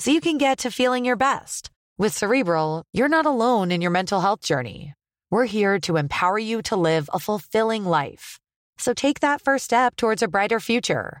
so you can get to feeling your best. With Cerebral, you're not alone in your mental health journey. We're here to empower you to live a fulfilling life. So take that first step towards a brighter future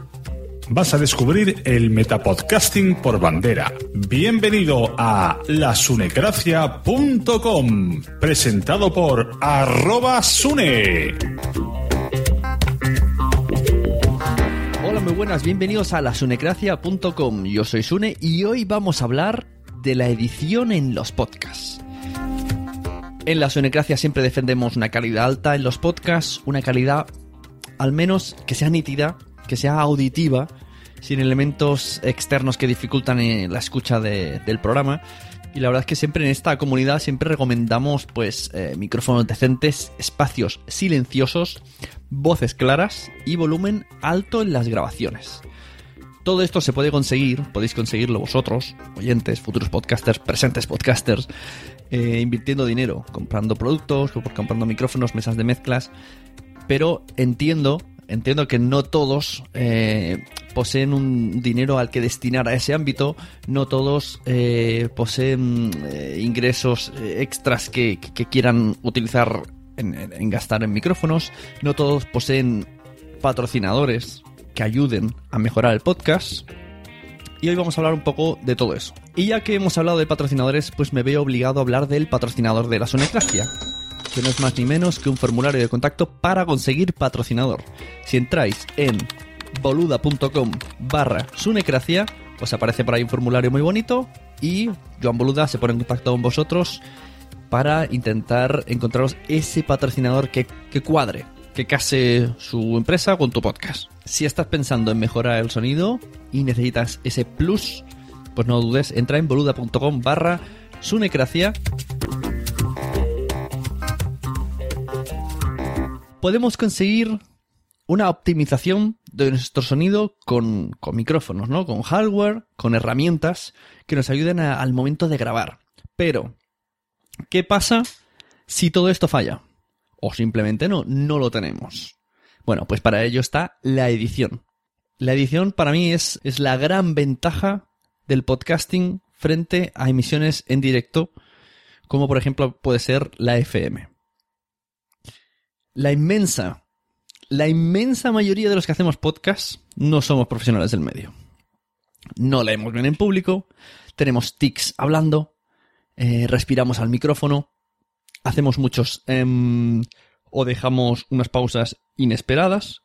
Vas a descubrir el metapodcasting por bandera. Bienvenido a lasunecracia.com, presentado por arroba sune. Hola, muy buenas, bienvenidos a lasunecracia.com. Yo soy Sune y hoy vamos a hablar de la edición en los podcasts. En la Sunecracia siempre defendemos una calidad alta en los podcasts, una calidad al menos que sea nítida, que sea auditiva, sin elementos externos que dificultan eh, la escucha de- del programa. Y la verdad es que siempre en esta comunidad siempre recomendamos pues eh, micrófonos decentes, espacios silenciosos, voces claras y volumen alto en las grabaciones. Todo esto se puede conseguir, podéis conseguirlo vosotros, oyentes, futuros podcasters, presentes podcasters, eh, invirtiendo dinero, comprando productos, comprando micrófonos, mesas de mezclas. Pero entiendo, entiendo que no todos eh, poseen un dinero al que destinar a ese ámbito, no todos eh, poseen eh, ingresos eh, extras que, quieran utilizar en gastar en micrófonos, no todos poseen patrocinadores que ayuden a mejorar el podcast. Y hoy vamos a hablar un poco de todo eso. Y ya que hemos hablado de patrocinadores, pues me veo obligado a hablar del patrocinador de la Sonecracia, que no es más ni menos que un formulario de contacto para conseguir patrocinador. Si entráis en boluda.com barra sunecracia, os aparece por ahí un formulario muy bonito y Joan Boluda se pone en contacto con vosotros para intentar encontraros ese patrocinador que, cuadre, que case su empresa con tu podcast. Si estás pensando en mejorar el sonido y necesitas ese plus, pues no dudes, entra en boluda.com barra sunecracia. Podemos conseguir una optimización de nuestro sonido con, micrófonos, ¿no? Con hardware, con herramientas que nos ayuden al momento de grabar. Pero, ¿qué pasa si todo esto falla? O simplemente no, no lo tenemos. Bueno, pues para ello está la edición. La edición para mí es, es la gran ventaja del podcasting frente a emisiones en directo, como por ejemplo puede ser la FM. La inmensa, la inmensa mayoría de los que hacemos podcast no somos profesionales del medio. No leemos bien en público, tenemos tics hablando, eh, respiramos al micrófono, hacemos muchos em, o dejamos unas pausas inesperadas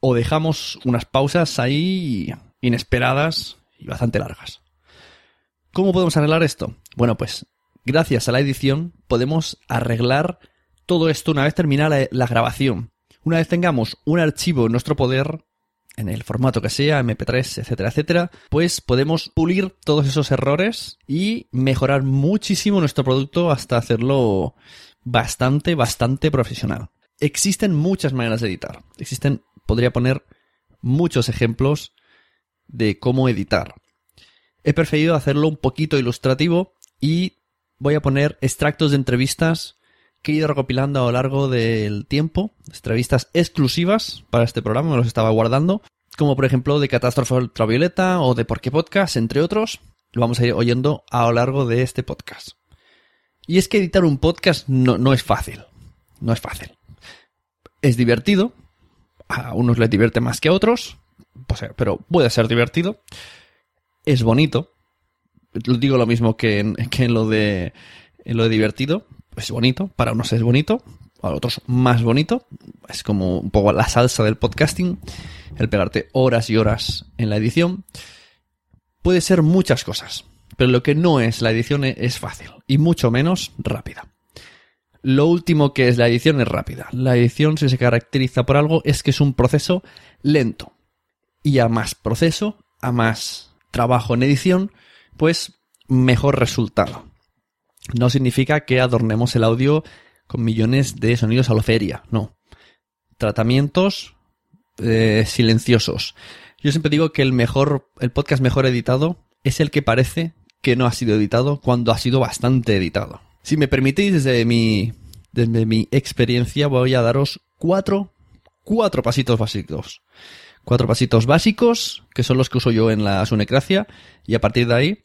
o dejamos unas pausas ahí inesperadas y bastante largas. ¿Cómo podemos arreglar esto? Bueno, pues gracias a la edición, podemos arreglar todo esto una vez terminada la, la grabación. Una vez tengamos un archivo en nuestro poder, en el formato que sea, MP3, etcétera, etcétera, pues podemos pulir todos esos errores y mejorar muchísimo nuestro producto hasta hacerlo bastante, bastante profesional. Existen muchas maneras de editar. Existen, podría poner muchos ejemplos de cómo editar. He preferido hacerlo un poquito ilustrativo y voy a poner extractos de entrevistas que he ido recopilando a lo largo del tiempo, entrevistas exclusivas para este programa, me los estaba guardando, como por ejemplo de Catástrofe Ultravioleta o de Por qué Podcast, entre otros, lo vamos a ir oyendo a lo largo de este podcast. Y es que editar un podcast no, no es fácil, no es fácil. Es divertido, a unos les divierte más que a otros, pues, pero puede ser divertido, es bonito, digo lo mismo que que lo de en lo de divertido, es bonito, para unos es bonito, para otros más bonito, es como un poco la salsa del podcasting, el pegarte horas y horas en la edición. Puede ser muchas cosas, pero lo que no es la edición es fácil y mucho menos rápida. Lo último que es la edición es rápida. La edición, si se caracteriza por algo, es que es un proceso lento. Y a más proceso, a más trabajo en edición, pues mejor resultado. No significa que adornemos el audio con millones de sonidos a lo feria, no. Tratamientos eh, silenciosos. Yo siempre digo que el mejor, el podcast mejor editado es el que parece que no ha sido editado cuando ha sido bastante editado. Si me permitís, desde mi, desde mi experiencia, voy a daros cuatro, cuatro pasitos básicos. Cuatro pasitos básicos, que son los que uso yo en la Sunecracia, y a partir de ahí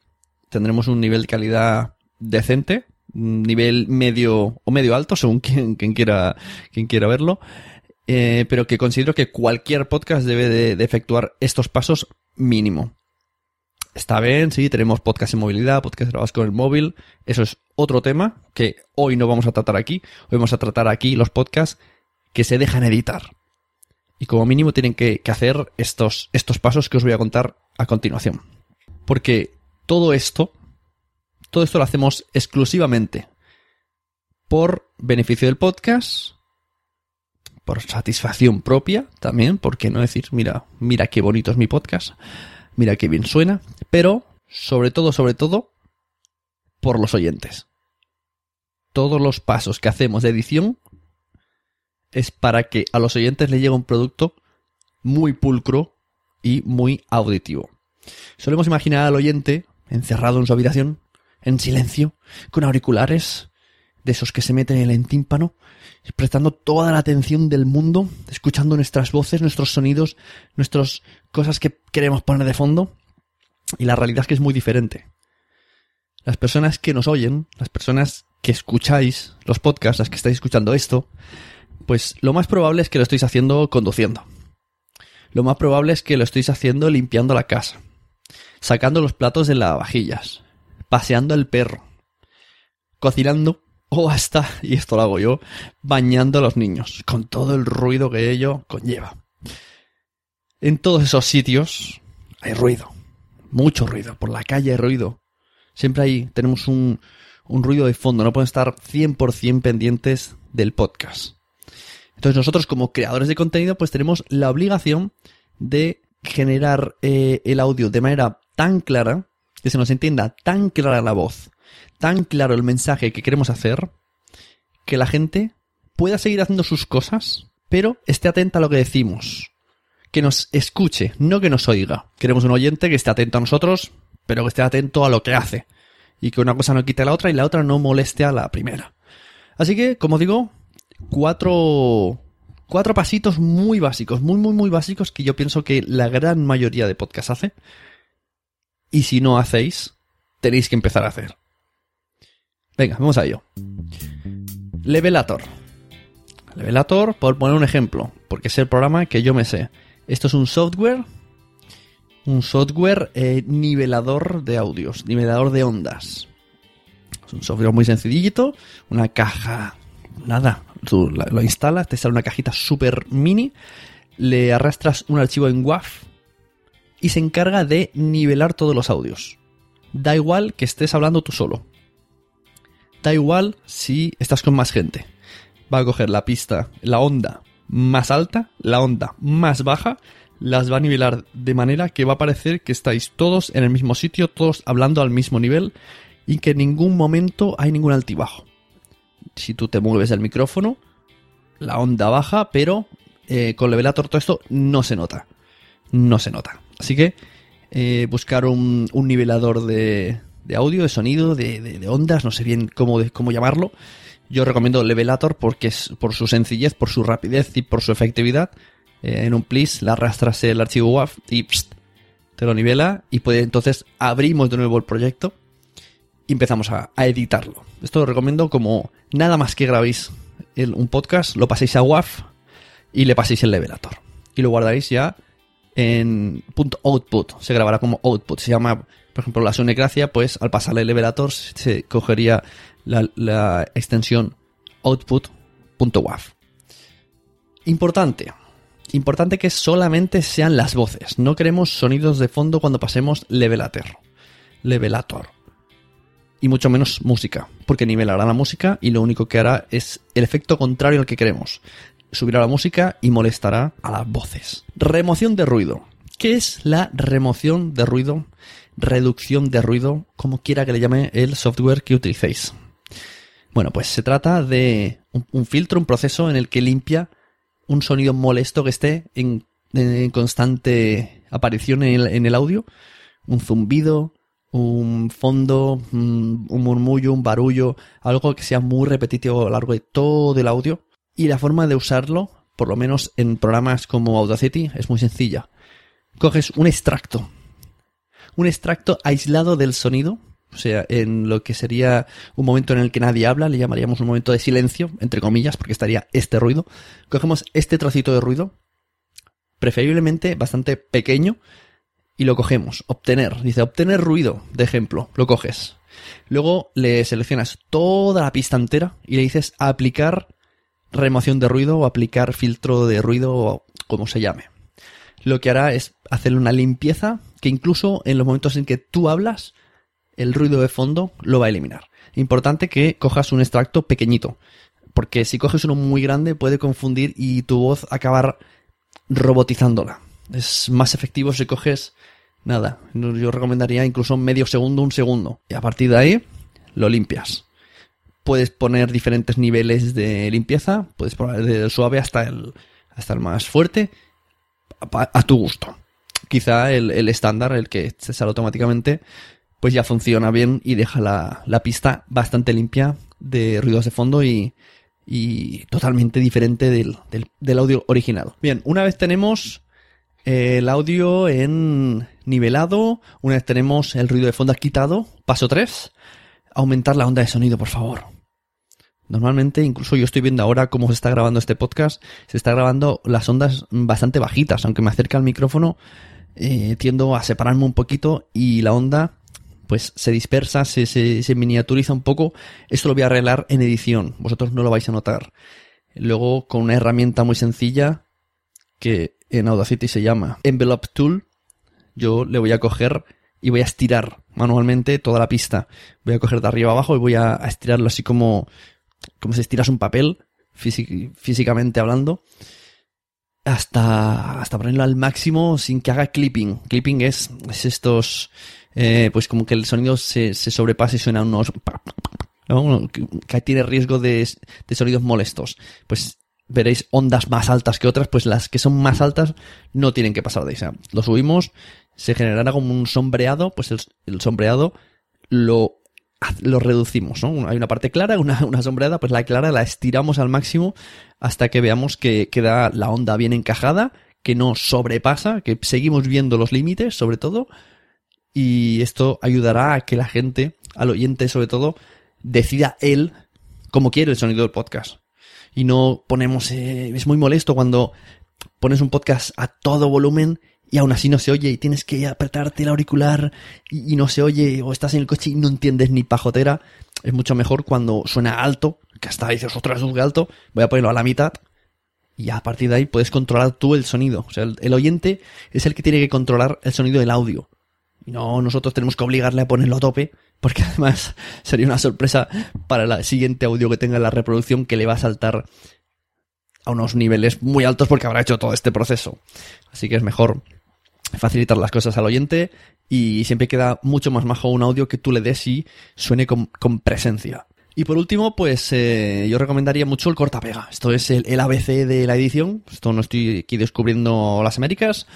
tendremos un nivel de calidad decente, nivel medio o medio alto, según quien, quiera, quien quiera verlo, eh, pero que considero que cualquier podcast debe de, de efectuar estos pasos mínimo. Está bien, sí, tenemos podcast en movilidad, podcast grabados con el móvil. Eso es otro tema que hoy no vamos a tratar aquí. Hoy vamos a tratar aquí los podcasts que se dejan editar. Y como mínimo tienen que, que hacer estos, estos pasos que os voy a contar a continuación. Porque todo esto, todo esto lo hacemos exclusivamente por beneficio del podcast, por satisfacción propia también, porque no decir, mira, mira qué bonito es mi podcast mira qué bien suena, pero sobre todo, sobre todo, por los oyentes. Todos los pasos que hacemos de edición es para que a los oyentes les llegue un producto muy pulcro y muy auditivo. Solemos imaginar al oyente encerrado en su habitación, en silencio, con auriculares, de esos que se meten en el tímpano, prestando toda la atención del mundo, escuchando nuestras voces, nuestros sonidos, nuestras cosas que queremos poner de fondo. Y la realidad es que es muy diferente. Las personas que nos oyen, las personas que escucháis los podcasts, las que estáis escuchando esto, pues lo más probable es que lo estéis haciendo conduciendo. Lo más probable es que lo estéis haciendo limpiando la casa, sacando los platos de las vajillas, paseando el perro, cocinando o hasta, y esto lo hago yo, bañando a los niños, con todo el ruido que ello conlleva. En todos esos sitios hay ruido, mucho ruido, por la calle hay ruido. Siempre ahí tenemos un, un ruido de fondo, no podemos estar 100% pendientes del podcast. Entonces nosotros como creadores de contenido pues tenemos la obligación de generar eh, el audio de manera tan clara, que se nos entienda tan clara la voz, tan claro el mensaje que queremos hacer que la gente pueda seguir haciendo sus cosas, pero esté atenta a lo que decimos. Que nos escuche, no que nos oiga. Queremos un oyente que esté atento a nosotros, pero que esté atento a lo que hace. Y que una cosa no quite a la otra y la otra no moleste a la primera. Así que, como digo, cuatro, cuatro pasitos muy básicos, muy, muy, muy básicos que yo pienso que la gran mayoría de podcasts hace. Y si no hacéis, tenéis que empezar a hacer. Venga, vamos a ello. Levelator. Levelator, por poner un ejemplo, porque es el programa que yo me sé. Esto es un software, un software eh, nivelador de audios, nivelador de ondas. Es un software muy sencillito, una caja, nada, tú lo instalas, te sale una cajita súper mini, le arrastras un archivo en WAV y se encarga de nivelar todos los audios. Da igual que estés hablando tú solo Da igual si estás con más gente. Va a coger la pista, la onda más alta, la onda más baja, las va a nivelar de manera que va a parecer que estáis todos en el mismo sitio, todos hablando al mismo nivel y que en ningún momento hay ningún altibajo. Si tú te mueves el micrófono, la onda baja, pero eh, con Levelator todo esto no se nota. No se nota. Así que eh, buscar un, nivelador de, audio, de sonido, de, ondas, no sé bien cómo, cómo llamarlo. Yo recomiendo Levelator porque es por su sencillez, por su rapidez y por su efectividad. Eh, en un plis le arrastras el archivo WAV y te lo nivela y puede entonces abrimos de nuevo el proyecto y empezamos a, editarlo. Esto lo recomiendo como nada más que grabéis un podcast, lo paséis a WAV y le paséis el levelator. Y lo guardaréis ya en punto output. Se grabará como output. Se llama, por ejemplo, la Sunecracia, pues al pasarle el levelator se cogería la, la extensión output.wav. Importante. Importante que solamente sean las voces. No queremos sonidos de fondo cuando pasemos levelator. Levelator y mucho menos música, porque nivelará la música y lo único que hará es el efecto contrario al que queremos. Subirá la música y molestará a las voces. Remoción de ruido. ¿Qué es la remoción de ruido? Reducción de ruido, como quiera que le llame el software que utilicéis. Bueno, pues se trata de un, filtro, un proceso en el que limpia un sonido molesto que esté en, constante aparición en el audio, un zumbido, un fondo, un murmullo, un barullo, algo que sea muy repetitivo a lo largo de todo el audio. Y la forma de usarlo, por lo menos en programas como Audacity, es muy sencilla. Coges un extracto, un extracto aislado del sonido, o sea, en lo que sería un momento en el que nadie habla, le llamaríamos un momento de silencio, entre comillas, porque estaría este ruido. Cogemos este trocito de ruido, preferiblemente bastante pequeño, y lo cogemos. Obtener. Dice obtener ruido, de ejemplo. Lo coges. Luego le seleccionas toda la pista entera y le dices aplicar remoción de ruido o aplicar filtro de ruido o como se llame. Lo que hará es hacerle una limpieza que incluso en los momentos en que tú hablas, el ruido de fondo lo va a eliminar. Importante que cojas un extracto pequeñito, porque si coges uno muy grande puede confundir y tu voz acabar robotizándola. Es más efectivo si coges nada. Yo recomendaría incluso medio segundo, un segundo. Y a partir de ahí lo limpias. Puedes poner diferentes niveles de limpieza. Puedes poner desde el suave hasta el, hasta el más fuerte. A, tu gusto. Quizá el, estándar, el que se sale automáticamente, pues ya funciona bien y deja la, pista bastante limpia de ruidos de fondo y, y totalmente diferente del, del audio original. Bien, una vez tenemos el audio en nivelado. Una vez tenemos el ruido de fondo quitado. Paso 3. Aumentar la onda de sonido, por favor. Normalmente, incluso yo estoy viendo ahora cómo se está grabando este podcast. Se está grabando las ondas bastante bajitas. Aunque me acerca al micrófono, eh, tiendo a separarme un poquito y la onda pues se dispersa, se, se miniaturiza un poco. Esto lo voy a arreglar en edición. Vosotros no lo vais a notar. Luego, con una herramienta muy sencilla que en Audacity se llama Envelope Tool, yo le voy a coger y voy a estirar manualmente toda la pista. Voy a coger de arriba abajo y voy a, estirarlo así como, como si estiras un papel, físicamente hablando, hasta, hasta ponerlo al máximo sin que haga clipping. Clipping es, es estos, eh, pues como que el sonido se, se sobrepase y suena unos... que tiene riesgo de, de sonidos molestos. Pues veréis ondas más altas que otras, pues las que son más altas no tienen que pasar de ahí. O lo subimos, se generará como un sombreado, pues el, sombreado lo, lo reducimos, ¿no? Hay una parte clara, una, una, sombreada, pues la clara la estiramos al máximo hasta que veamos que queda la onda bien encajada, que no sobrepasa, que seguimos viendo los límites, sobre todo, y esto ayudará a que la gente, al oyente sobre todo, decida él cómo quiere el sonido del podcast y no ponemos... Eh, es muy molesto cuando pones un podcast a todo volumen y aún así no se oye y tienes que apretarte el auricular y, no se oye o estás en el coche y no entiendes ni pajotera. Es mucho mejor cuando suena alto, que hasta dices, otra vez alto, voy a ponerlo a la mitad y a partir de ahí puedes controlar tú el sonido. O sea, el, oyente es el que tiene que controlar el sonido del audio. Y no nosotros tenemos que obligarle a ponerlo a tope porque además sería una sorpresa para el siguiente audio que tenga en la reproducción que le va a saltar a unos niveles muy altos porque habrá hecho todo este proceso. Así que es mejor facilitar las cosas al oyente y siempre queda mucho más majo un audio que tú le des y suene con, presencia. Y por último, pues eh, yo recomendaría mucho el cortapega. Esto es el, ABC de la edición. Esto no estoy aquí descubriendo las Américas.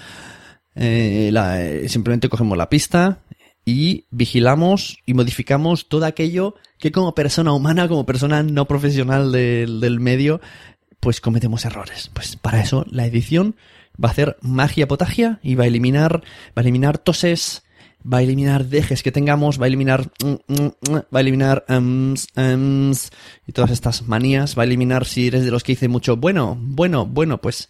Eh, eh, simplemente cogemos la pista y vigilamos y modificamos todo aquello que como persona humana, como persona no profesional del, del medio, pues cometemos errores. Pues para eso la edición va a hacer magia potagia y va a eliminar, va a eliminar toses, va a eliminar dejes que tengamos, va a eliminar, mm, mm, mm, va a eliminar y todas estas manías, va a eliminar si eres de los que dice mucho, bueno, bueno, bueno, pues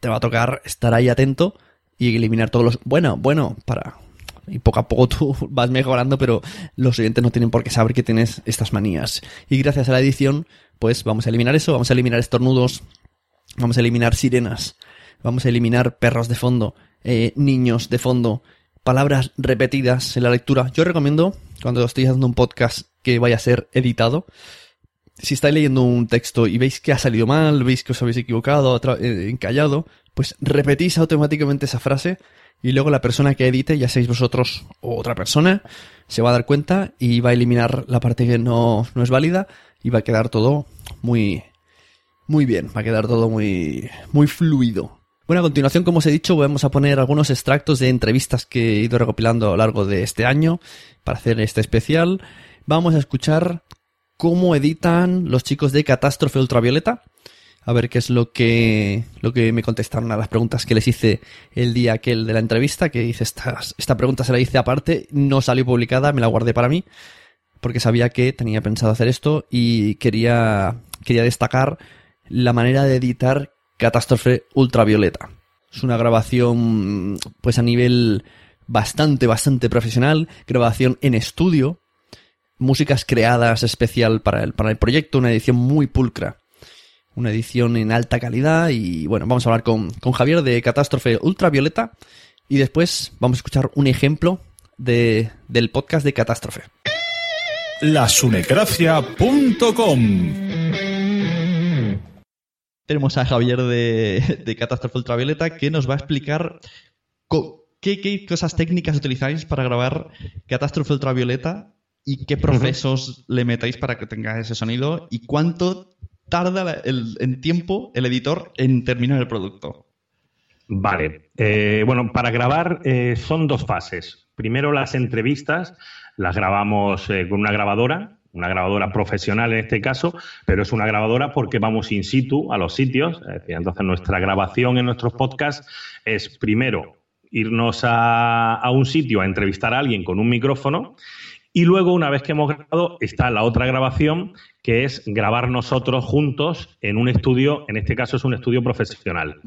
te va a tocar estar ahí atento y eliminar todos los, bueno, bueno, para, y poco a poco tú vas mejorando, pero los oyentes no tienen por qué saber que tienes estas manías. Y gracias a la edición, pues vamos a eliminar eso, vamos a eliminar estornudos, vamos a eliminar sirenas, vamos a eliminar perros de fondo, eh, niños de fondo, palabras repetidas en la lectura. Yo recomiendo, cuando estoy haciendo un podcast que vaya a ser editado, si estáis leyendo un texto y veis que ha salido mal, veis que os habéis equivocado, eh, encallado, pues repetís automáticamente esa frase y luego la persona que edite, ya seáis vosotros o otra persona, se va a dar cuenta y va a eliminar la parte que no, no es válida y va a quedar todo muy, muy bien, va a quedar todo muy, muy fluido. Bueno, a continuación, como os he dicho, vamos a poner algunos extractos de entrevistas que he ido recopilando a lo largo de este año para hacer este especial. Vamos a escuchar cómo editan los chicos de Catástrofe Ultravioleta. A ver qué es lo que, lo que me contestaron a las preguntas que les hice el día aquel de la entrevista, que hice esta, esta pregunta se la hice aparte, no salió publicada, me la guardé para mí, porque sabía que tenía pensado hacer esto y quería, quería destacar la manera de editar Catástrofe Ultravioleta. Es una grabación, pues a nivel bastante, bastante profesional, grabación en estudio, músicas creadas especial para el, para el proyecto, una edición muy pulcra. Una edición en alta calidad y bueno, vamos a hablar con, con Javier de Catástrofe Ultravioleta y después vamos a escuchar un ejemplo de, del podcast de Catástrofe. Lasunecracia.com tenemos a Javier de, de Catástrofe Ultravioleta que nos va a explicar qué, cosas técnicas utilizáis para grabar Catástrofe Ultravioleta y qué procesos le metáis para que tenga ese sonido y cuánto tarda en tiempo el editor en terminar el producto. Vale, eh, bueno, para grabar eh, son dos fases. Primero las entrevistas, las grabamos eh, con una grabadora, una grabadora profesional en este caso, pero es una grabadora porque vamos in situ a los sitios. entonces, nuestra grabación en nuestros podcasts es primero irnos a, un sitio a entrevistar a alguien con un micrófono y luego, una vez que hemos grabado, está la otra grabación, que es grabar nosotros juntos en un estudio, en este caso es un estudio profesional.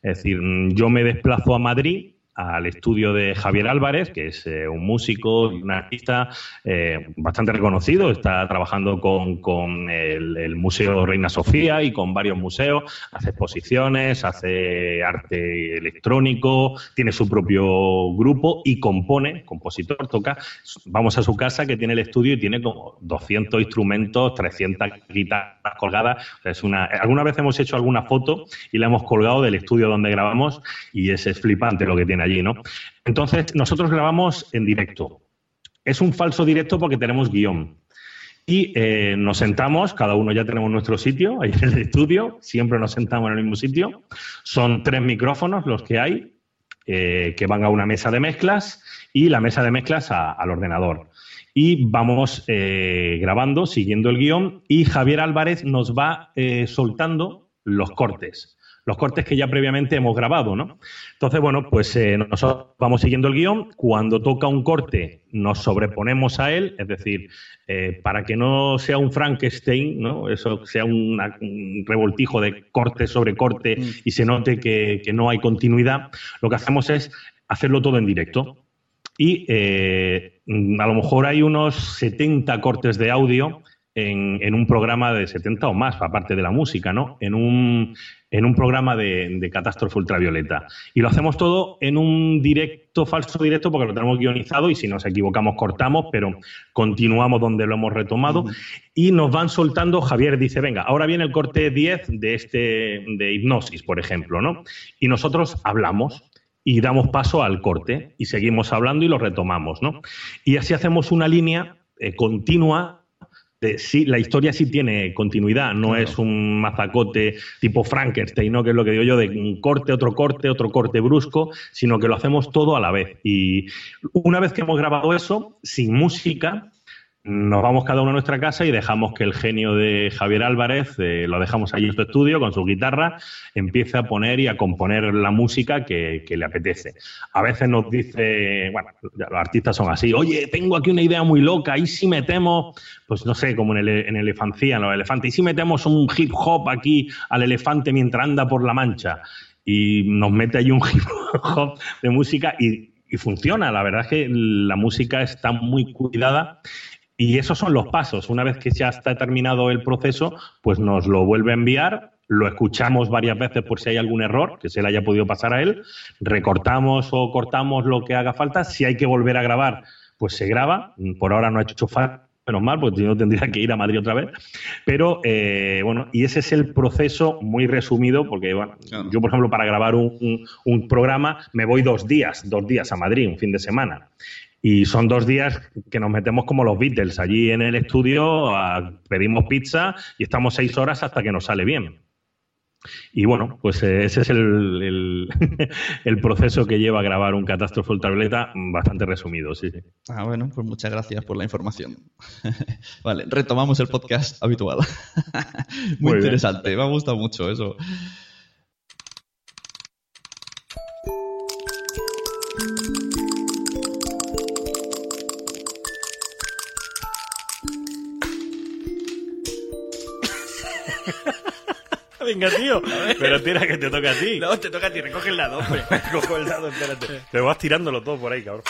Es decir, yo me desplazo a Madrid al estudio de Javier Álvarez, que es eh, un músico un artista eh, bastante reconocido. Está trabajando con, el, Museo Reina Sofía y con varios museos. Hace exposiciones, hace arte electrónico, tiene su propio grupo y compone, compositor, toca. Vamos a su casa que tiene el estudio y tiene como 200 instrumentos, 300 guitarras colgadas. es una, alguna vez hemos hecho alguna foto y la hemos colgado del estudio donde grabamos y es flipante lo que tiene allí, ¿no? Entonces, nosotros grabamos en directo. Es un falso directo porque tenemos guion. Y eh, nos sentamos, cada uno ya tenemos nuestro sitio, ahí en el estudio, siempre nos sentamos en el mismo sitio. Son tres micrófonos los que hay, eh, que van a una mesa de mezclas y la mesa de mezclas al ordenador. Y vamos eh, grabando, siguiendo el guion, y Javier Álvarez nos va soltando los cortes los cortes que ya previamente hemos grabado, ¿no? Entonces, bueno, pues eh, nosotros vamos siguiendo el guion. Cuando toca un corte, nos sobreponemos a él, es decir, eh, para que no sea un Frankenstein, ¿no? Eso sea un revoltijo de corte sobre corte y se note que, no hay continuidad, lo que hacemos es hacerlo todo en directo. Y eh, a lo mejor hay unos 70 cortes de audio en, un programa de 70 o más, aparte de la música, ¿no? En un, en un programa de, de, catástrofe ultravioleta. Y lo hacemos todo en un directo, falso directo, porque lo tenemos guionizado y si nos equivocamos cortamos, pero continuamos donde lo hemos retomado. Y nos van soltando, Javier dice, venga, ahora viene el corte 10 de, este, de hipnosis, por ejemplo, ¿no? Y nosotros hablamos y damos paso al corte y seguimos hablando y lo retomamos, ¿no? Y así hacemos una línea eh, continua sí, la historia sí tiene continuidad, no es un mazacote tipo Frankenstein, ¿no? que es lo que digo yo, de un corte, otro corte, otro corte brusco, sino que lo hacemos todo a la vez. Y una vez que hemos grabado eso, sin música, nos vamos cada uno a nuestra casa y dejamos que el genio de Javier Álvarez, eh, lo dejamos allí en su estudio con su guitarra, empiece a poner y a componer la música que, le apetece. A veces nos dice, bueno, los artistas son así, oye, tengo aquí una idea muy loca, y si metemos, pues no sé, como en, el, Elefancía, en los elefantes, y si metemos un hip hop aquí al elefante mientras anda por la mancha, y nos mete ahí un hip hop de música y funciona. La verdad es que la música está muy cuidada y esos son los pasos. Una vez que ya está terminado el proceso, pues nos lo vuelve a enviar, lo escuchamos varias veces por si hay algún error que se le haya podido pasar a él, recortamos o cortamos lo que haga falta. Si hay que volver a grabar, pues se graba. Por ahora no ha hecho falta menos mal, porque no tendría que ir a Madrid otra vez. Pero eh, bueno, y ese es el proceso muy resumido, porque bueno, yo, por ejemplo, para grabar un, un, programa me voy dos días, dos días a Madrid, un fin de semana. Y son dos días que nos metemos como los Beatles. Allí en el estudio pedimos pizza y estamos seis horas hasta que nos sale bien. Y bueno, pues eh, ese es el, el, proceso que lleva a grabar un catástrofe ultravioleta bastante resumido, sí, Ah, bueno, pues muchas gracias por la información. vale, retomamos el podcast habitual. Muy, interesante, me ha gustado mucho eso. Venga, tío. Pero tira que te toca a ti. No, te toca a ti. Recoge el lado, hombre. El lado, espérate. Te vas tirándolo todo por ahí, cabrón.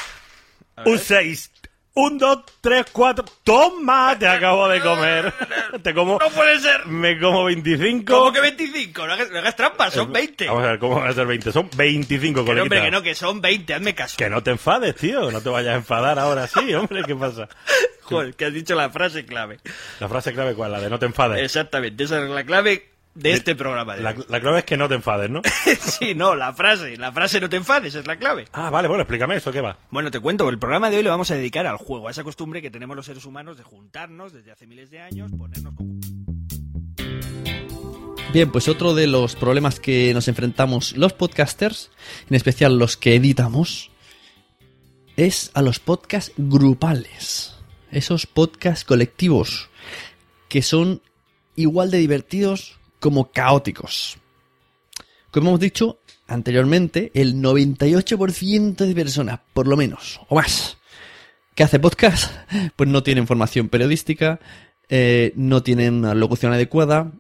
Un 6. Un, dos, tres, cuatro. ¡Toma! Te acabo de comer. Te como. ¡No puede ser! Me como 25. ¿Cómo que 25? No hagas, no hagas trampas, son 20. Vamos a ver, ¿cómo van a ser 20? Son 25, coleguita. hombre, que no, que son 20, hazme caso. Que no te enfades, tío. No te vayas a enfadar ahora sí, hombre. ¿Qué pasa? Joder, que has dicho la frase clave. ¿La frase clave cuál? La de no te enfades. Exactamente, esa es la clave de este programa. la, clave es que no te enfades, ¿no? sí, no, la frase, la frase no te enfades es la clave. Ah, vale, bueno, explícame eso, ¿qué va? Bueno, te cuento, el programa de hoy lo vamos a dedicar al juego, a esa costumbre que tenemos los seres humanos de juntarnos desde hace miles de años, ponernos con... Bien, pues otro de los problemas que nos enfrentamos los podcasters, en especial los que editamos, es a los podcasts grupales. Esos podcasts colectivos que son igual de divertidos como caóticos. Como hemos dicho anteriormente, el 98% de personas, por lo menos, o más, que hace podcast, pues no tienen formación periodística, eh, no tienen una locución adecuada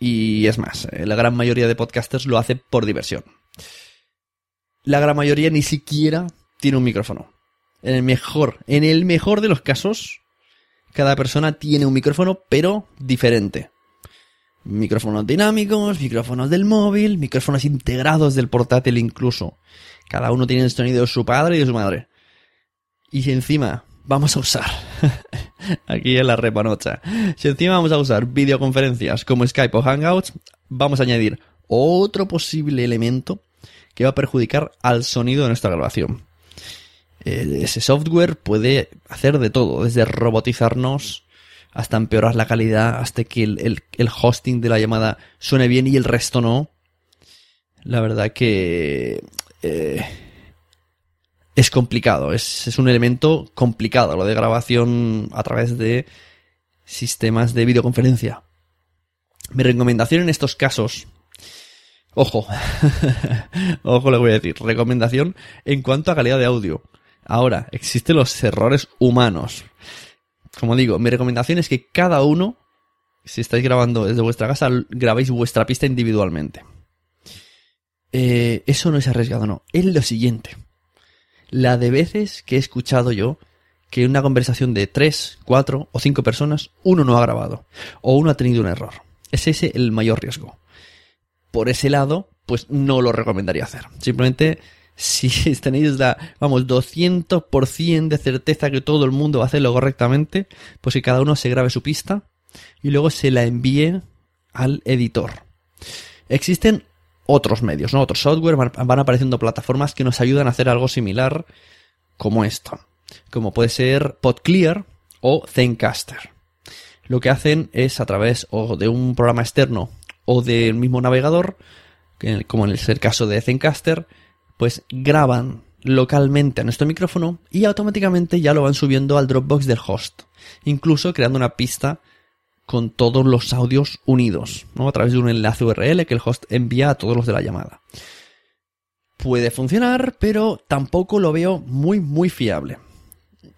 y es más, eh, la gran mayoría de podcasters lo hace por diversión. La gran mayoría ni siquiera tiene un micrófono. En el mejor, en el mejor de los casos, cada persona tiene un micrófono, pero diferente micrófonos dinámicos, micrófonos del móvil, micrófonos integrados del portátil incluso. Cada uno tiene el sonido de su padre y de su madre. Y si encima vamos a usar, aquí en la repanocha, si encima vamos a usar videoconferencias como Skype o Hangouts, vamos a añadir otro posible elemento que va a perjudicar al sonido de nuestra grabación. Ese software puede hacer de todo, desde robotizarnos, hasta empeorar la calidad, hasta que el, hosting de la llamada suene bien y el resto no. La verdad que eh, es complicado, es, es un elemento complicado lo de grabación a través de sistemas de videoconferencia. Mi recomendación en estos casos, ojo, ojo le voy a decir, recomendación en cuanto a calidad de audio. Ahora, existen los errores humanos como digo, mi recomendación es que cada uno, si estáis grabando desde vuestra casa, grabéis vuestra pista individualmente. Eh, eso no es arriesgado, no. Es lo siguiente. La de veces que he escuchado yo que en una conversación de tres, cuatro o cinco personas, uno no ha grabado o uno ha tenido un error. Es ese el mayor riesgo. Por ese lado, pues no lo recomendaría hacer. Simplemente si tenéis la, vamos, 200% de certeza que todo el mundo va a hacerlo correctamente, pues que cada uno se grabe su pista y luego se la envíe al editor. Existen otros medios, ¿no? Otros software, van apareciendo plataformas que nos ayudan a hacer algo similar como esto. Como puede ser PodClear o Zencaster. Lo que hacen es a través o de un programa externo o del mismo navegador, como en el caso de Zencaster, pues graban localmente a nuestro micrófono y automáticamente ya lo van subiendo al Dropbox del host, incluso creando una pista con todos los audios unidos, ¿no? A través de un enlace URL que el host envía a todos los de la llamada. Puede funcionar, pero tampoco lo veo muy, muy fiable.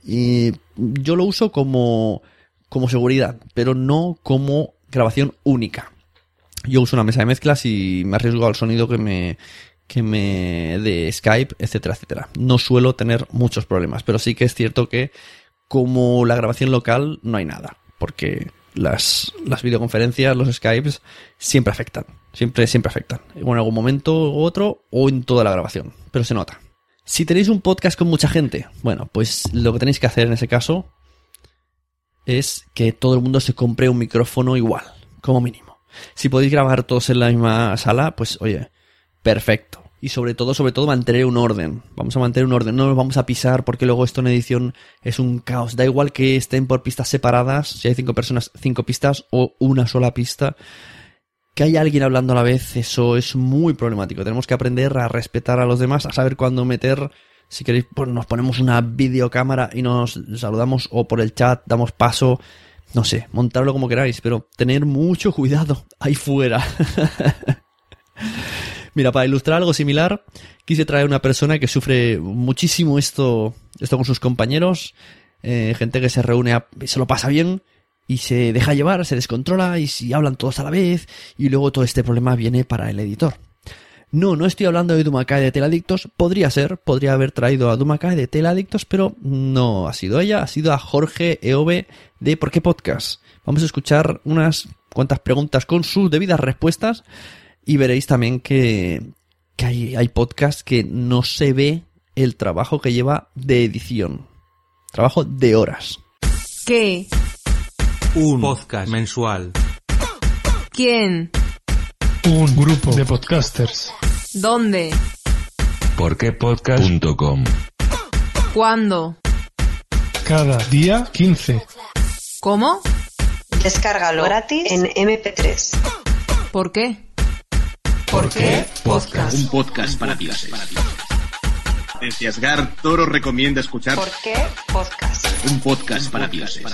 Y yo lo uso como, como seguridad, pero no como grabación única. Yo uso una mesa de mezclas y me arriesgo al sonido que me, que me de Skype, etcétera, etcétera. No suelo tener muchos problemas, pero sí que es cierto que como la grabación local no hay nada, porque las, las videoconferencias, los Skypes, siempre afectan. Siempre, siempre afectan. En algún momento u otro o en toda la grabación. Pero se nota. Si tenéis un podcast con mucha gente, bueno, pues lo que tenéis que hacer en ese caso es que todo el mundo se compre un micrófono igual, como mínimo. Si podéis grabar todos en la misma sala, pues oye, perfecto y sobre todo, sobre todo mantener un orden. Vamos a mantener un orden, no nos vamos a pisar porque luego esto en edición es un caos. Da igual que estén por pistas separadas, si hay cinco personas, cinco pistas o una sola pista. Que haya alguien hablando a la vez, eso es muy problemático. Tenemos que aprender a respetar a los demás, a saber cuándo meter. Si queréis, pues nos ponemos una videocámara y nos saludamos o por el chat damos paso. No sé, montarlo como queráis, pero tener mucho cuidado ahí fuera. Mira, para ilustrar algo similar, quise traer una persona que sufre muchísimo esto, esto con sus compañeros, eh, gente que se reúne, a, se lo pasa bien y se deja llevar, se descontrola y si hablan todos a la vez y luego todo este problema viene para el editor. No, no estoy hablando de Dumacay de Teladictos, podría ser, podría haber traído a Dumacay de Teladictos, pero no ha sido ella, ha sido a Jorge EOB de ¿Por qué Podcast? Vamos a escuchar unas cuantas preguntas con sus debidas respuestas y veréis también que, hay, hay podcasts que no se ve el trabajo que lleva de edición. Trabajo de horas. ¿Qué? Un podcast mensual. ¿Quién? Un grupo de podcasters. ¿Dónde? Porquepodcast.com. ¿Cuándo? Cada día 15. ¿Cómo? Descárgalo gratis en MP3. ¿Por qué? ¿Por qué podcast? Un podcast para dioses. Desde Toro recomienda escuchar ¿Por qué podcast? Un podcast para dioses.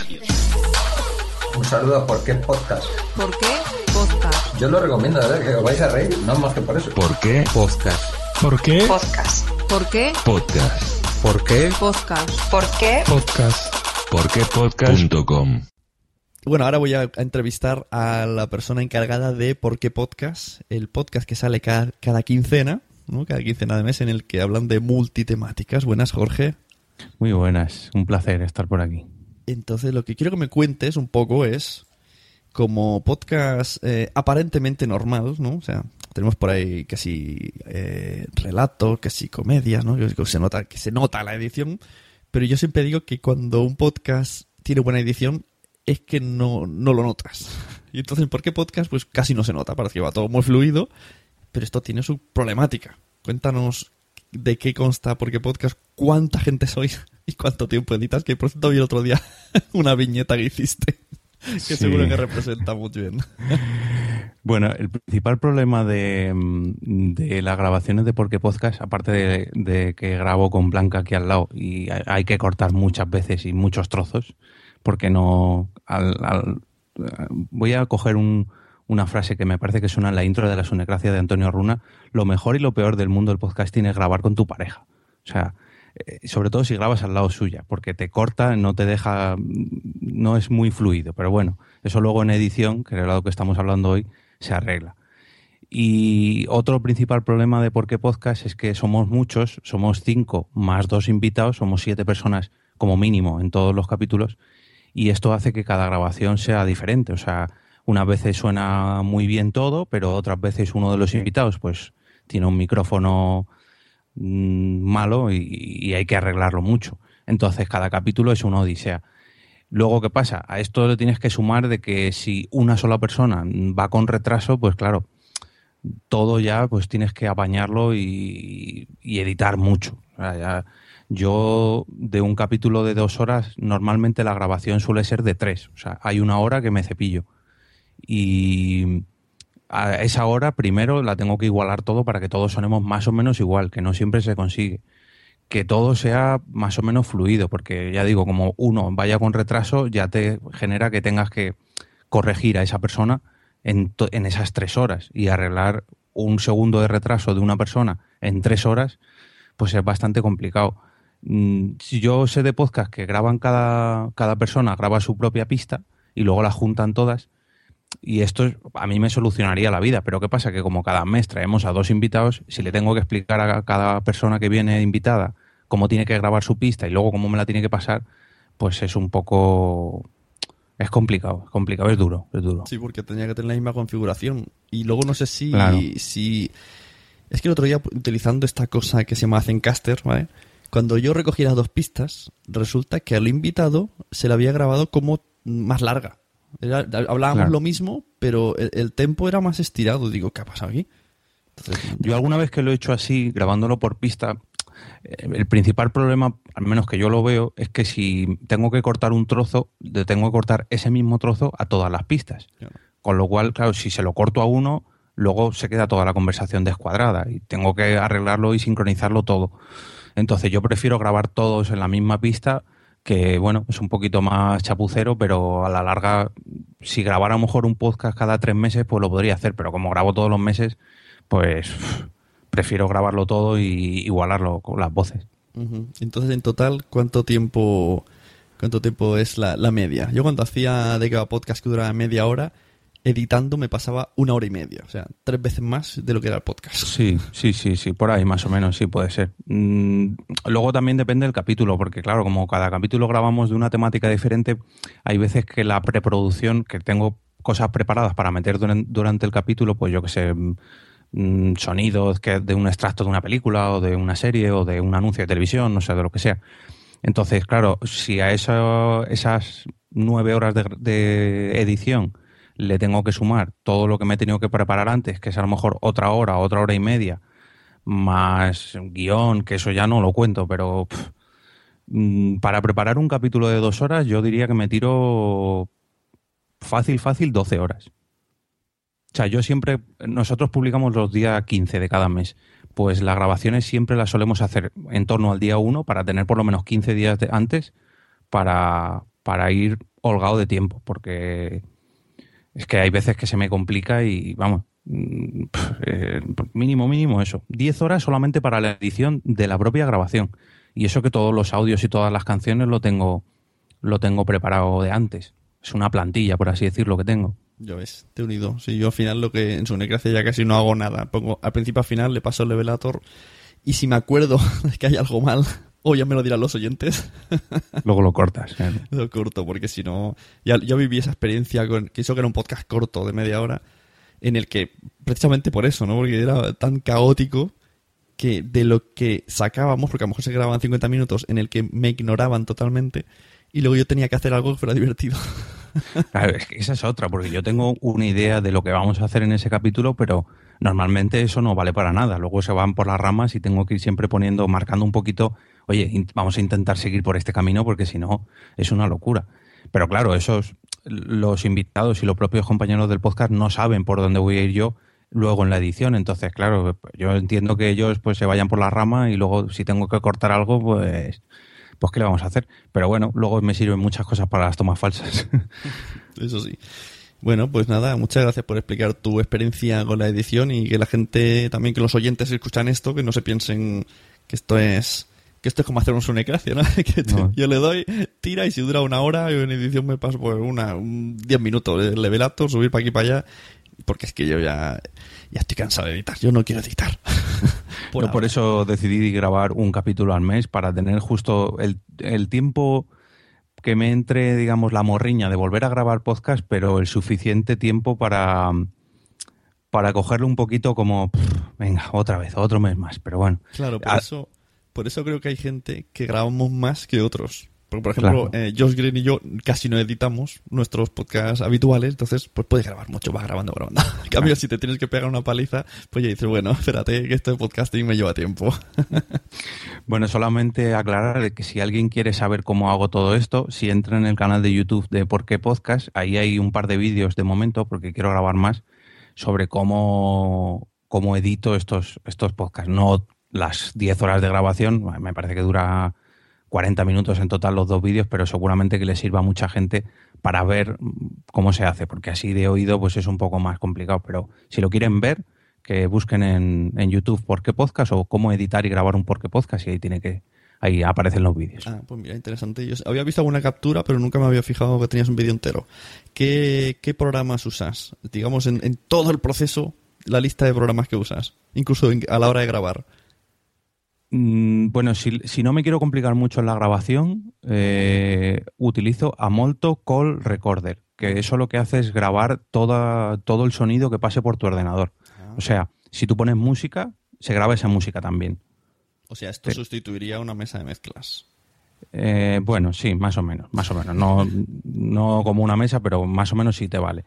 Un saludo a ¿Por qué podcast? ¿Por qué podcast? Yo lo recomiendo, ¿verdad? Que os vais a reír, no más que por eso. ¿Por qué podcast? ¿Por qué? Podcast. ¿Por qué? Podcast. ¿Por qué? Podcast. ¿Por qué? Podcast. ¿Por qué podcast.com? Bueno, ahora voy a entrevistar a la persona encargada de Por qué Podcast, el podcast que sale cada, quincena, ¿no? cada quincena de mes, en el que hablan de multitemáticas. Buenas, Jorge. Muy buenas, un placer estar por aquí. Entonces, lo que quiero que me cuentes un poco es, como podcast eh, aparentemente normal, ¿no? O sea, tenemos por ahí casi eh, relato, casi comedia, ¿no? Que se nota, que se nota la edición, pero yo siempre digo que cuando un podcast tiene buena edición es que no, no lo notas. Y entonces, ¿por qué podcast? Pues casi no se nota, parece que va todo muy fluido, pero esto tiene su problemática. Cuéntanos de qué consta, por qué podcast, cuánta gente sois y cuánto tiempo editas, que por cierto vi el otro día una viñeta que hiciste, que seguro que representa muy bien. Bueno, el principal problema de, de las grabaciones de Por qué Podcast, aparte de, de, que grabo con Blanca aquí al lado y hay que cortar muchas veces y muchos trozos, porque no... voy a coger una frase que me parece que suena en la intro de la Sunecracia de Antonio Runa. Lo mejor y lo peor del mundo del podcasting es grabar con tu pareja. O sea, eh, sobre todo si grabas al lado suya, porque te corta, no te deja, no es muy fluido. Pero bueno, eso luego en edición, que es lo que estamos hablando hoy, se arregla. Y otro principal problema de Por qué Podcast es que somos muchos, somos cinco más dos invitados, somos siete personas como mínimo en todos los capítulos y esto hace que cada grabación sea diferente. O sea, unas veces suena muy bien todo, pero otras veces uno de los invitados pues tiene un micrófono mm, malo y, y hay que arreglarlo mucho. Entonces cada capítulo es una odisea. Luego, ¿qué pasa? A esto le tienes que sumar de que si una sola persona va con retraso, pues claro, todo ya pues tienes que apañarlo y, y editar mucho. O sea, ya- yo de un capítulo de dos horas, normalmente la grabación suele ser de tres. O sea, hay una hora que me cepillo. Y a esa hora primero la tengo que igualar todo para que todos sonemos más o menos igual, que no siempre se consigue. Que todo sea más o menos fluido, porque ya digo, como uno vaya con retraso, ya te genera que tengas que corregir a esa persona en, en esas tres horas y arreglar un segundo de retraso de una persona en tres horas, pues es bastante complicado. Mm, Si yo sé de podcast que graban cada, cada persona, graba su propia pista y luego la juntan todas, y esto es- a mí me solucionaría la vida, pero ¿qué pasa? Que como cada mes traemos a dos invitados, si le tengo que explicar a cada persona que viene invitada cómo tiene que grabar su pista y luego cómo me la tiene que pasar, pues es un poco... Es complicado, es complicado, es duro, es duro. Sí, porque tenía que tener la misma configuración. Y luego no sé si. Claro. si es que el otro día, utilizando esta cosa que se llama Zencaster, ¿vale? Cuando yo recogí las dos pistas, resulta que al invitado se la había grabado como más larga. Era- hablábamos Claro. lo mismo, pero el, el tempo era más estirado. Digo, ¿qué ha pasado aquí? Yo alguna vez que lo he hecho así, grabándolo por pista, eh, el principal problema, al menos que yo lo veo, es que si tengo que cortar un trozo, tengo que cortar ese mismo trozo a todas las pistas. Con lo cual, claro, si se lo corto a uno, luego se queda toda la conversación descuadrada y tengo que arreglarlo y sincronizarlo todo. Entonces yo prefiero grabar todos en la misma pista, que bueno, es un poquito más chapucero, pero a la larga, si grabara a lo mejor un podcast cada tres meses, pues lo podría hacer, pero como grabo todos los meses, pues prefiero grabarlo todo y igualarlo con las voces. Entonces, en total, ¿cuánto tiempo cuánto tiempo es la, la media? Yo cuando hacía de cada podcast que duraba media hora, editando me pasaba una hora y media. O sea, tres veces más de lo que era el podcast. Sí, sí, sí, sí, por ahí más o menos, sí puede ser. Mm, luego también depende del capítulo, porque claro, como cada capítulo grabamos de una temática diferente, hay veces que la preproducción, que tengo cosas preparadas para meter duran- durante el capítulo, pues yo que sé, mm, sonidos que de un extracto de una película o de una serie o de un anuncio de televisión, no sé, de lo que sea. Entonces, claro, si a eso, esas nueve horas de edición le tengo que sumar todo lo que me he tenido que preparar antes, que es a lo mejor otra hora, otra hora y media, más guion, que eso ya no lo cuento, pero mm, para preparar un capítulo de dos horas yo diría que me tiro fácil, fácil 12 horas. O sea, yo siempre, nosotros publicamos los días 15 de cada mes, pues las grabaciones siempre las solemos hacer en torno al día 1 para tener por lo menos 15 días de- antes para, para ir holgado de tiempo, porque es que hay veces que se me complica y vamos, mm, eh, mínimo, mínimo eso. 10 horas solamente para la edición de la propia grabación. Y eso que todos los audios y todas las canciones lo tengo, lo tengo preparado de antes. Es una plantilla, por así decirlo, que tengo. Ya ves, te he unido. Sí, yo al final lo que en su necracia ya casi no hago nada. Pongo al principio al final, le paso el levelator y si me acuerdo de que hay algo mal, o ya me lo dirán los oyentes, Luego lo cortas. lo corto, porque si no, ya, yo viví esa experiencia con, que que era un podcast corto de media hora, en el que, precisamente por eso, ¿no? Porque era tan caótico que de lo que sacábamos, porque a lo mejor se grababan 50 minutos en el que me ignoraban totalmente, y luego yo tenía que hacer algo que fuera divertido. Claro, es que esa es otra, porque yo tengo una idea de lo que vamos a hacer en ese capítulo, pero normalmente eso no vale para nada. Luego se van por las ramas y tengo que ir siempre poniendo, marcando un poquito, oye, vamos a intentar seguir por este camino porque si no es una locura. Pero claro, esos, los invitados y los propios compañeros del podcast no saben por dónde voy a ir yo luego en la edición. Entonces, claro, yo entiendo que ellos pues se vayan por la rama y luego si tengo que cortar algo, pues, pues ¿qué le vamos a hacer? Pero bueno, luego me sirven muchas cosas para las tomas falsas. Eso sí. Bueno, pues nada, muchas gracias por explicar tu experiencia con la edición y que la gente, también que los oyentes escuchan esto, que no se piensen que esto es que esto es como hacer un sunecracia, ¿no? Que te- No. yo le doy, tira y si dura una hora, yo en edición me paso por una, un 10 minutos de levelato, subir para aquí para allá, porque es que yo ya, ya estoy cansado de editar, yo no quiero editar. Por por eso decidí grabar un capítulo al mes para tener justo el, el tiempo que me entre, digamos, la morriña de volver a grabar podcast, pero el suficiente tiempo para, para cogerlo un poquito como, "Pff, venga, otra vez, otro mes más. Pero bueno, Claro, por Ah, eso, por eso creo que hay gente que grabamos más que otros. Porque, por ejemplo, eh, Josh Green y yo casi no editamos nuestros podcasts habituales, entonces pues puedes grabar mucho, vas grabando, grabando. En cambio, si te tienes que pegar una paliza, pues ya dices, bueno, espérate, que este podcasting me lleva tiempo. Bueno, solamente aclarar que si alguien quiere saber cómo hago todo esto, si entra en el canal de YouTube de Por qué Podcast, ahí hay un par de vídeos de momento, porque quiero grabar más, sobre cómo, cómo edito estos, estos podcasts. No las 10 horas de grabación, me parece que dura 40 minutos en total los dos vídeos, pero seguramente que le sirva a mucha gente para ver cómo se hace, porque así de oído pues es un poco más complicado, pero si lo quieren ver, que busquen en, en YouTube por qué podcast o cómo editar y grabar un por qué podcast y ahí tiene que ahí aparecen los vídeos. Ah, pues mira, interesante. Yo había visto alguna captura, pero nunca me había fijado que tenías un vídeo entero. ¿Qué, qué programas usas? Digamos, en, en todo el proceso, la lista de programas que usas, incluso a la hora de grabar. Mm, Bueno, si, si no me quiero complicar mucho en la grabación, eh, utilizo Amolto Call Recorder, que eso lo que hace es grabar toda, todo el sonido que pase por tu ordenador. O sea, si tú pones música, se graba esa música también. O sea, esto sustituiría una mesa de mezclas. Eh, bueno, sí, más o menos, más o menos. No, no como una mesa, pero más o menos sí te vale.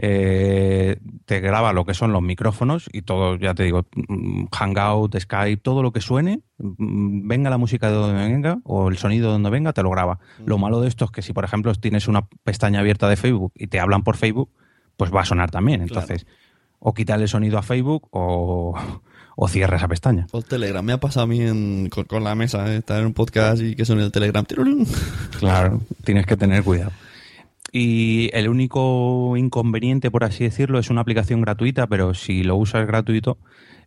Eh, te graba lo que son los micrófonos y todo, ya te digo, mm, Hangout, Skype, todo lo que suene, mm, venga la música de donde venga o el sonido de donde venga, te lo graba. Lo malo de esto es que si, por ejemplo, tienes una pestaña abierta de Facebook y te hablan por Facebook, pues va a sonar también. Entonces, o quitarle el sonido a Facebook o, o cierra esa pestaña. O Telegram. Me ha pasado a mí en- con, con la mesa, eh, estar en un podcast y que suene el Telegram. Claro, tienes que tener cuidado. Y el único inconveniente, por así decirlo, es una aplicación gratuita, pero si lo usas gratuito,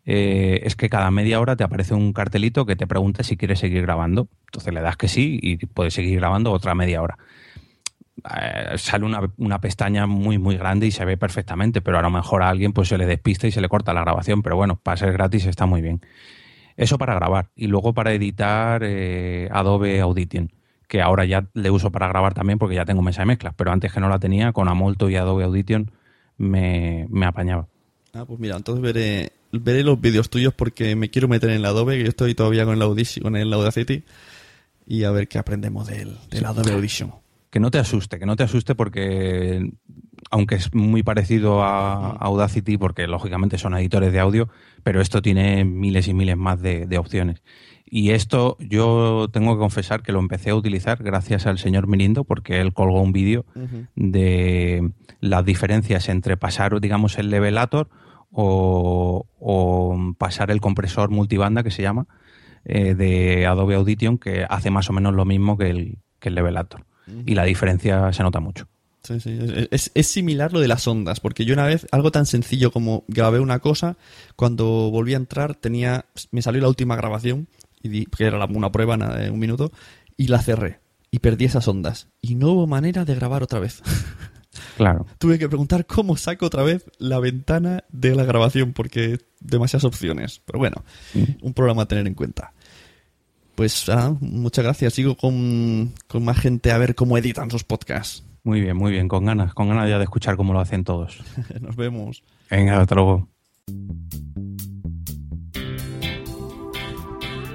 eh, es que cada media hora te aparece un cartelito que te pregunta si quieres seguir grabando. Entonces le das que sí y puedes seguir grabando otra media hora. Eh, sale una, una pestaña muy, muy grande y se ve perfectamente, pero a lo mejor a alguien pues se le despista y se le corta la grabación, pero bueno, para ser gratis está muy bien. Eso para grabar. Y luego para editar eh, Adobe Audition, que ahora ya le uso para grabar también porque ya tengo mesa de mezclas, pero antes que no la tenía, con Amolto y Adobe Audition me, me apañaba. Ah, pues mira, entonces veré, veré los vídeos tuyos porque me quiero meter en el Adobe, que yo estoy todavía con el, Audition, con el Audacity, y a ver qué aprendemos del, del Adobe Audition. Que no te asuste, que no te asuste porque, aunque es muy parecido a Audacity, porque lógicamente son editores de audio, pero esto tiene miles y miles más de, de opciones. Y esto yo tengo que confesar que lo empecé a utilizar gracias al señor Mirindo, porque él colgó un vídeo de las diferencias entre pasar, digamos, el levelator o, o pasar el compresor multibanda, que se llama, eh, de Adobe Audition, que hace más o menos lo mismo que el, que el levelator. Y la diferencia se nota mucho. Sí, sí, es, es- es similar lo de las ondas, porque yo una vez, algo tan sencillo como grabé una cosa, cuando volví a entrar tenía, me salió la última grabación, y di, que era una prueba nada, de un minuto, y la cerré, y perdí esas ondas, y no hubo manera de grabar otra vez. Claro. Tuve que preguntar cómo saco otra vez la ventana de la grabación, porque demasiadas opciones. Pero bueno, un programa a tener en cuenta. Pues ah, muchas gracias. Sigo con, con más gente a ver cómo editan sus podcasts. Muy bien, muy bien, con ganas, con ganas ya de escuchar cómo lo hacen todos. Nos vemos. Venga, hasta luego.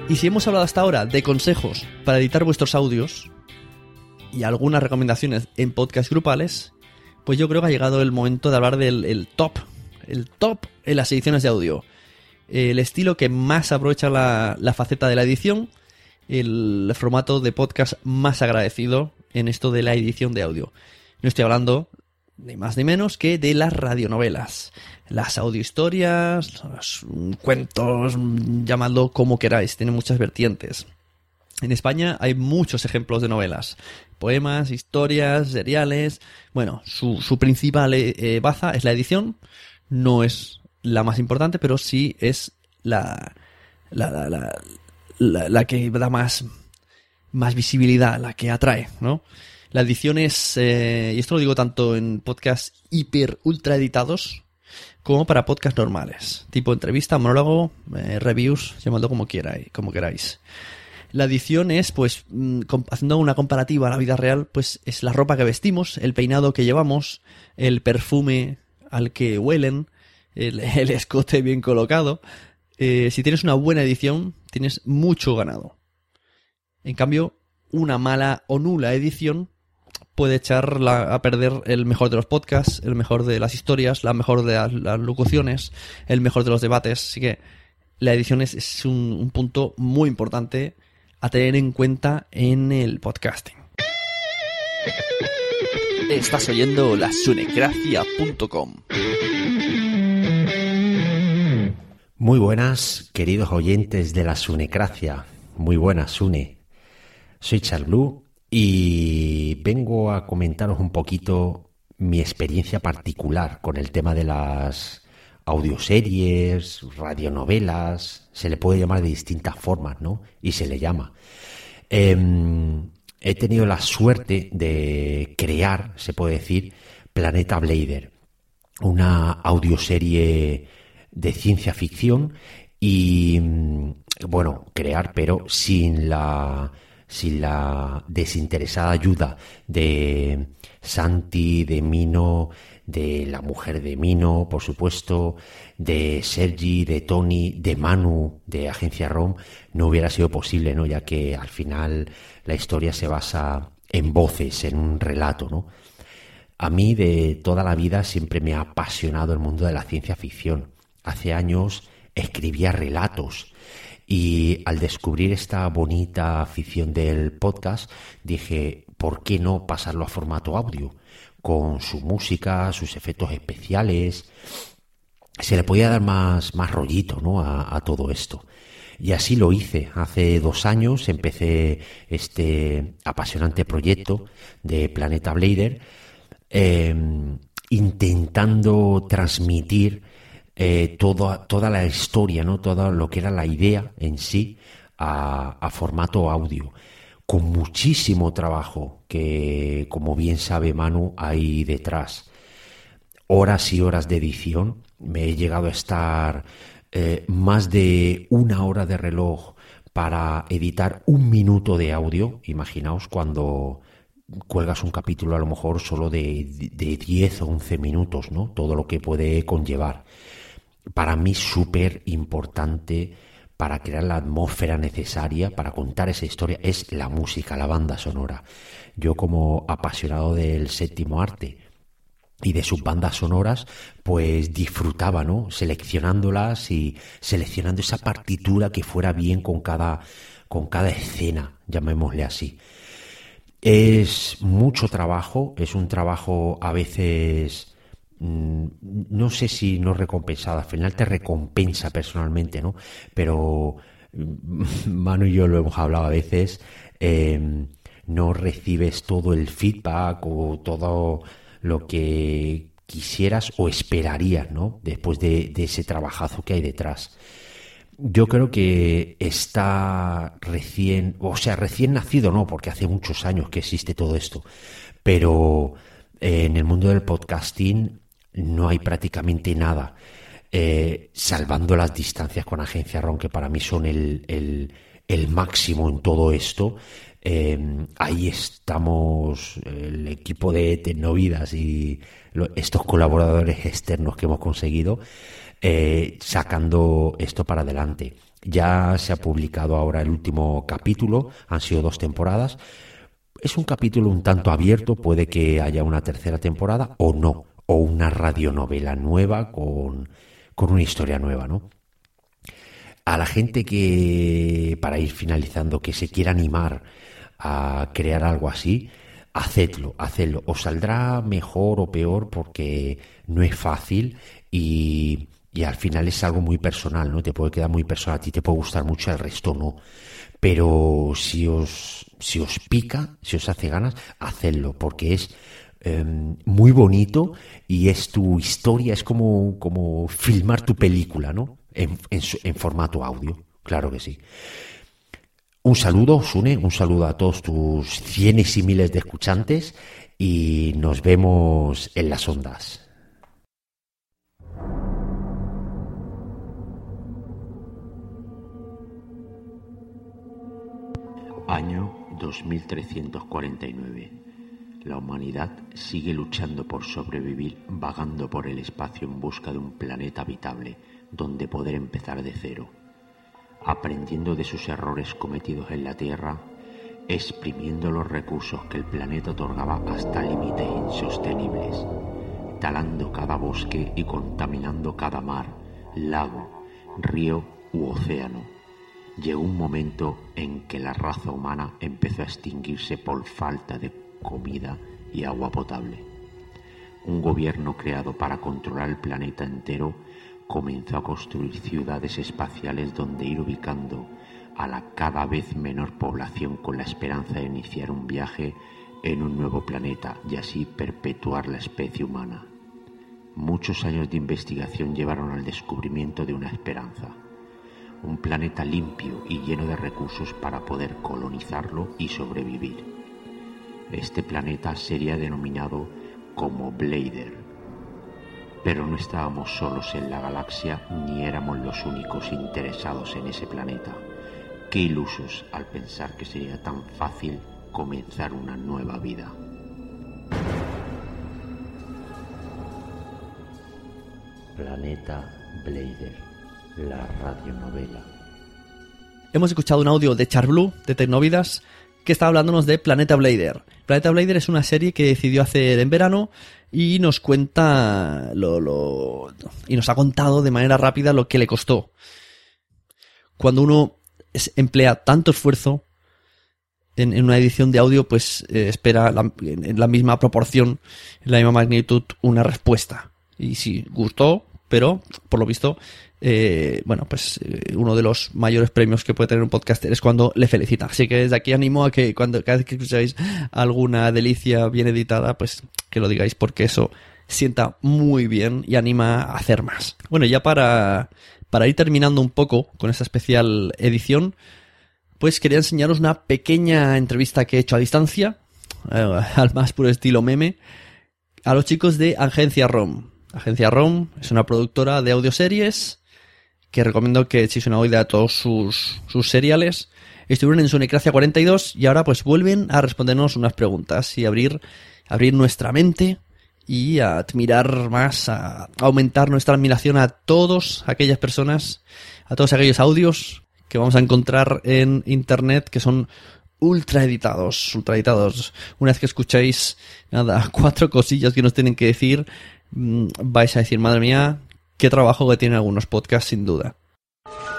Y si hemos hablado hasta ahora de consejos para editar vuestros audios y algunas recomendaciones en podcast grupales, pues yo creo que ha llegado el momento de hablar del el top, el top en las ediciones de audio. El estilo que más aprovecha la, la faceta de la edición, el formato de podcast más agradecido en esto de la edición de audio. No estoy hablando ni más ni menos que de las radionovelas. Las audiohistorias, los cuentos, llamadlo como queráis, tiene muchas vertientes. En España hay muchos ejemplos de novelas. Poemas, historias, seriales. Bueno, su, principal eh, eh, baza es la edición. No es la más importante, pero sí es la, la, la, la, la- la que da más, más visibilidad, la que atrae, ¿no? La edición es, eh, y esto lo digo tanto en podcasts hiper ultra editados, como para podcasts normales, tipo entrevista, monólogo, eh, reviews, llamadlo como queráis, como queráis. La edición es, pues, mm, haciendo una comparativa a la vida real, pues es la ropa que vestimos, el peinado que llevamos, el perfume al que huelen, el, el escote bien colocado. Eh, si tienes una buena edición, tienes mucho ganado. En cambio, una mala o nula edición puede echar la- a perder el mejor de los podcasts, el mejor de las historias, la mejor de las, las locuciones, el mejor de los debates. Así que la edición es, es un, un punto muy importante a tener en cuenta en el podcasting. Estás oyendo la sunecracia.com. Muy buenas, queridos oyentes de la Sunecracia. Muy buenas, Sune. Soy Charlu y vengo a comentaros un poquito mi experiencia particular con el tema de las audioseries, radionovelas, se le puede llamar de distintas formas, ¿no? Y se le llama. Em, he tenido la suerte de crear, se puede decir, Planeta Blader, una audioserie de ciencia ficción y mm, bueno, crear, pero sin la sin la desinteresada ayuda de Santi, de Mino, de la mujer de Mino, por supuesto, de Sergi, de Tony, de Manu, de Agencia ROM, no hubiera sido posible, ¿no? Ya que al final la historia se basa en voces, en un relato, ¿no? A mí de toda la vida siempre me ha apasionado el mundo de la ciencia ficción. Hace años escribía relatos y al descubrir esta bonita afición del podcast dije, ¿por qué no pasarlo a formato audio? Con su música, sus efectos especiales. Se le podía dar más, más rollito ¿no? a, todo esto. Y así lo hice. Hace dos años empecé este apasionante proyecto de Planeta Blader, eh, intentando transmitir eh, toda, toda la historia, ¿no? todo lo que era la idea en sí a, formato audio, con muchísimo trabajo que, como bien sabe Manu, hay detrás. Horas y horas de edición. Me he llegado a estar eh, más de una hora de reloj para editar un minuto de audio. Imaginaos cuando cuelgas un capítulo a lo mejor solo de, de 10 o 11 minutos, ¿no? Todo lo que puede conllevar. Para mí súper importante para crear la atmósfera necesaria para contar esa historia es la música, la banda sonora. Yo como apasionado del séptimo arte y de sus bandas sonoras, pues disfrutaba, ¿no? Seleccionándolas y seleccionando esa partitura que fuera bien con cada, con cada escena, llamémosle así. Es mucho trabajo, es un trabajo a veces no sé si no recompensado, al final te recompensa personalmente, ¿no? Pero mm, Manu y yo lo hemos hablado a veces, eh, no recibes todo el feedback o todo lo que quisieras o esperarías, ¿no? Después de, de ese trabajazo que hay detrás. Yo creo que está recién, o sea, recién nacido no, porque hace muchos años que existe todo esto, pero eh, en el mundo del podcasting no hay prácticamente nada, eh, salvando las distancias con Agencia RON, que para mí son el, máximo en todo esto. Eh, ahí estamos, el equipo de Tecnovidas y estos colaboradores externos que hemos conseguido eh, sacando esto para adelante. Ya se ha publicado ahora el último capítulo, han sido dos temporadas. Es un capítulo un tanto abierto, puede que haya una tercera temporada o no, o una radionovela nueva con, con una historia nueva, ¿no? A la gente que, para ir finalizando, que se quiera animar a crear algo así, hacedlo, hacedlo. Os saldrá mejor o peor porque no es fácil y, y al final es algo muy personal, ¿no? Te puede quedar muy personal, a ti te puede gustar mucho, al resto no. Pero si os, si os pica, si os hace ganas, hacedlo, porque es Em, muy bonito y es tu historia, es como, como filmar tu película, ¿no? En, en, en formato audio, claro que sí. Un saludo, Sune, un saludo a todos tus cienes y miles de escuchantes y nos vemos en las ondas. Año 2349. La humanidad sigue luchando por sobrevivir vagando por el espacio en busca de un planeta habitable donde poder empezar de cero, aprendiendo de sus errores cometidos en la Tierra, exprimiendo los recursos que el planeta otorgaba hasta límites insostenibles, talando cada bosque y contaminando cada mar, lago, río u océano. Llegó un momento en que la raza humana empezó a extinguirse por falta de comida y agua potable. Un gobierno creado para controlar el planeta entero comenzó a construir ciudades espaciales donde ir ubicando a la cada vez menor población con la esperanza de iniciar un viaje en un nuevo planeta y así perpetuar la especie humana. Muchos años de investigación llevaron al descubrimiento de una esperanza, un planeta limpio y lleno de recursos para poder colonizarlo y sobrevivir. Este planeta sería denominado como Blader. Pero no estábamos solos en la galaxia ni éramos los únicos interesados en ese planeta. Qué ilusos al pensar que sería tan fácil comenzar una nueva vida. Planeta Blader, la radionovela. Hemos escuchado un audio de Charblue, de Tecnovidas, que está hablándonos de Planeta Blader. Planeta Blader es una serie que decidió hacer en verano y nos cuenta lo, lo- y nos ha contado de manera rápida lo que le costó. Cuando uno emplea tanto esfuerzo en, una edición de audio, pues eh, espera en, en la misma proporción, en la misma magnitud, una respuesta. Y sí, gustó, pero por lo visto, eh, bueno, pues eh, uno de los mayores premios que puede tener un podcaster es cuando le felicita. Así que desde aquí animo a que cuando cada vez que escucháis alguna delicia bien editada, pues que lo digáis porque eso sienta muy bien y anima a hacer más. Bueno, ya para, para ir terminando un poco con esta especial edición, pues quería enseñaros una pequeña entrevista que he hecho a distancia, eh, al más puro estilo meme, a los chicos de Agencia ROM. Agencia ROM es una productora de audioseries que recomiendo que echéis una oída a todos sus, sus seriales. Estuvieron en Sunecracia 42 y ahora pues vuelven a respondernos unas preguntas y abrir, abrir nuestra mente y a admirar más, a aumentar nuestra admiración a todos aquellas personas, a todos aquellos audios que vamos a encontrar en internet que son ultra editados, ultra editados. Una vez que escucháis, nada, cuatro cosillas que nos tienen que decir, mm, vais a decir, madre mía, qué trabajo que tienen algunos podcasts, sin duda.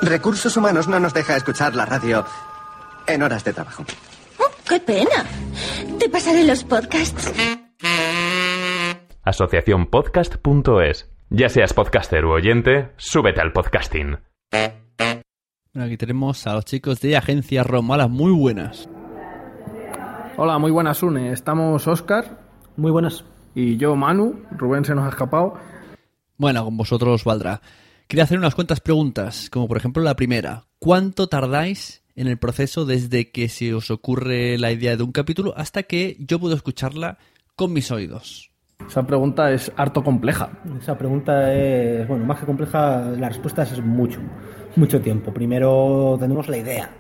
Recursos Humanos no nos deja escuchar la radio en horas de trabajo. ¡Qué pena! Te pasaré los podcasts. Asociaciónpodcast.es. Ya seas podcaster u oyente, súbete al podcasting. Bueno, aquí tenemos a los chicos de Agencia ROM. Hola, muy buenas. Hola, muy buenas, Une. Estamos Oscar. Muy buenas. Y yo, Manu. Rubén se nos ha escapado. Bueno, con vosotros valdrá. Quería hacer unas cuantas preguntas, como por ejemplo la primera. ¿Cuánto tardáis en el proceso desde que se os ocurre la idea de un capítulo hasta que yo puedo escucharla con mis oídos? Esa pregunta es harto compleja. Esa pregunta es, bueno, más que compleja, la respuesta es mucho, mucho tiempo. Primero tenemos la idea,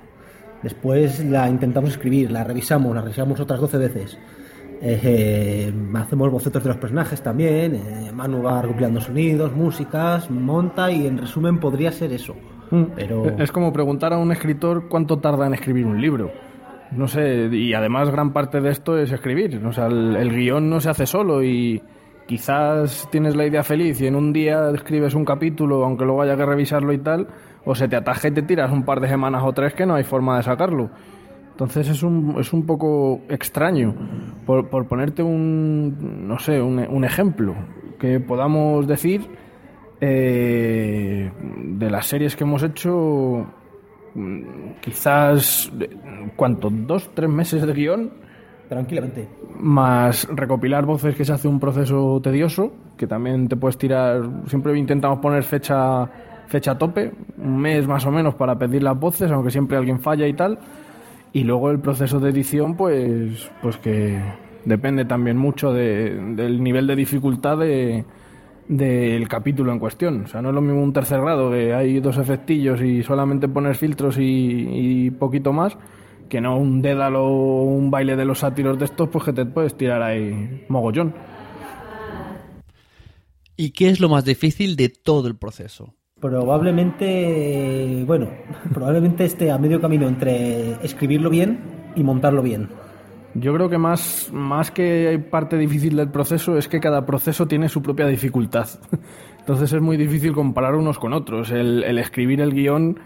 después la intentamos escribir, la revisamos, la revisamos otras 12 veces. Eh, eh, hacemos bocetos de los personajes también, eh, Manu va recopilando sonidos, músicas, monta y en resumen podría ser eso. Pero Mm. Es como preguntar a un escritor cuánto tarda en escribir un libro. No sé, y además gran parte de esto es escribir. O sea, el, el guion no se hace solo y quizás tienes la idea feliz y en un día escribes un capítulo, aunque luego haya que revisarlo y tal, o se te ataja y te tiras un par de semanas o tres que no hay forma de sacarlo. Entonces es un, es un poco extraño. Por, por ponerte un, no sé, un, un ejemplo que podamos decir, eh, de las series que hemos hecho, mm, quizás, eh, ¿cuánto? ¿Dos, tres meses de guion? Tranquilamente. Más recopilar voces que se hace un proceso tedioso, que también te puedes tirar, siempre intentamos poner fecha, fecha a tope, un mes más o menos para pedir las voces, aunque siempre alguien falla y tal. Y luego el proceso de edición, pues, pues que depende también mucho de- del nivel de dificultad de, del capítulo en cuestión. O sea, no es lo mismo un tercer grado, que hay dos efectillos y solamente poner filtros y, y poquito más, Que no un dédalo o un baile de los sátiros de estos, pues que te puedes tirar ahí mogollón. ¿Y qué es lo más difícil de todo el proceso? Probablemente, bueno, probablemente esté a medio camino entre escribirlo bien y montarlo bien. Yo creo que más, más que parte difícil del proceso es que cada proceso tiene su propia dificultad. Entonces es muy difícil comparar unos con otros. El, el escribir el guion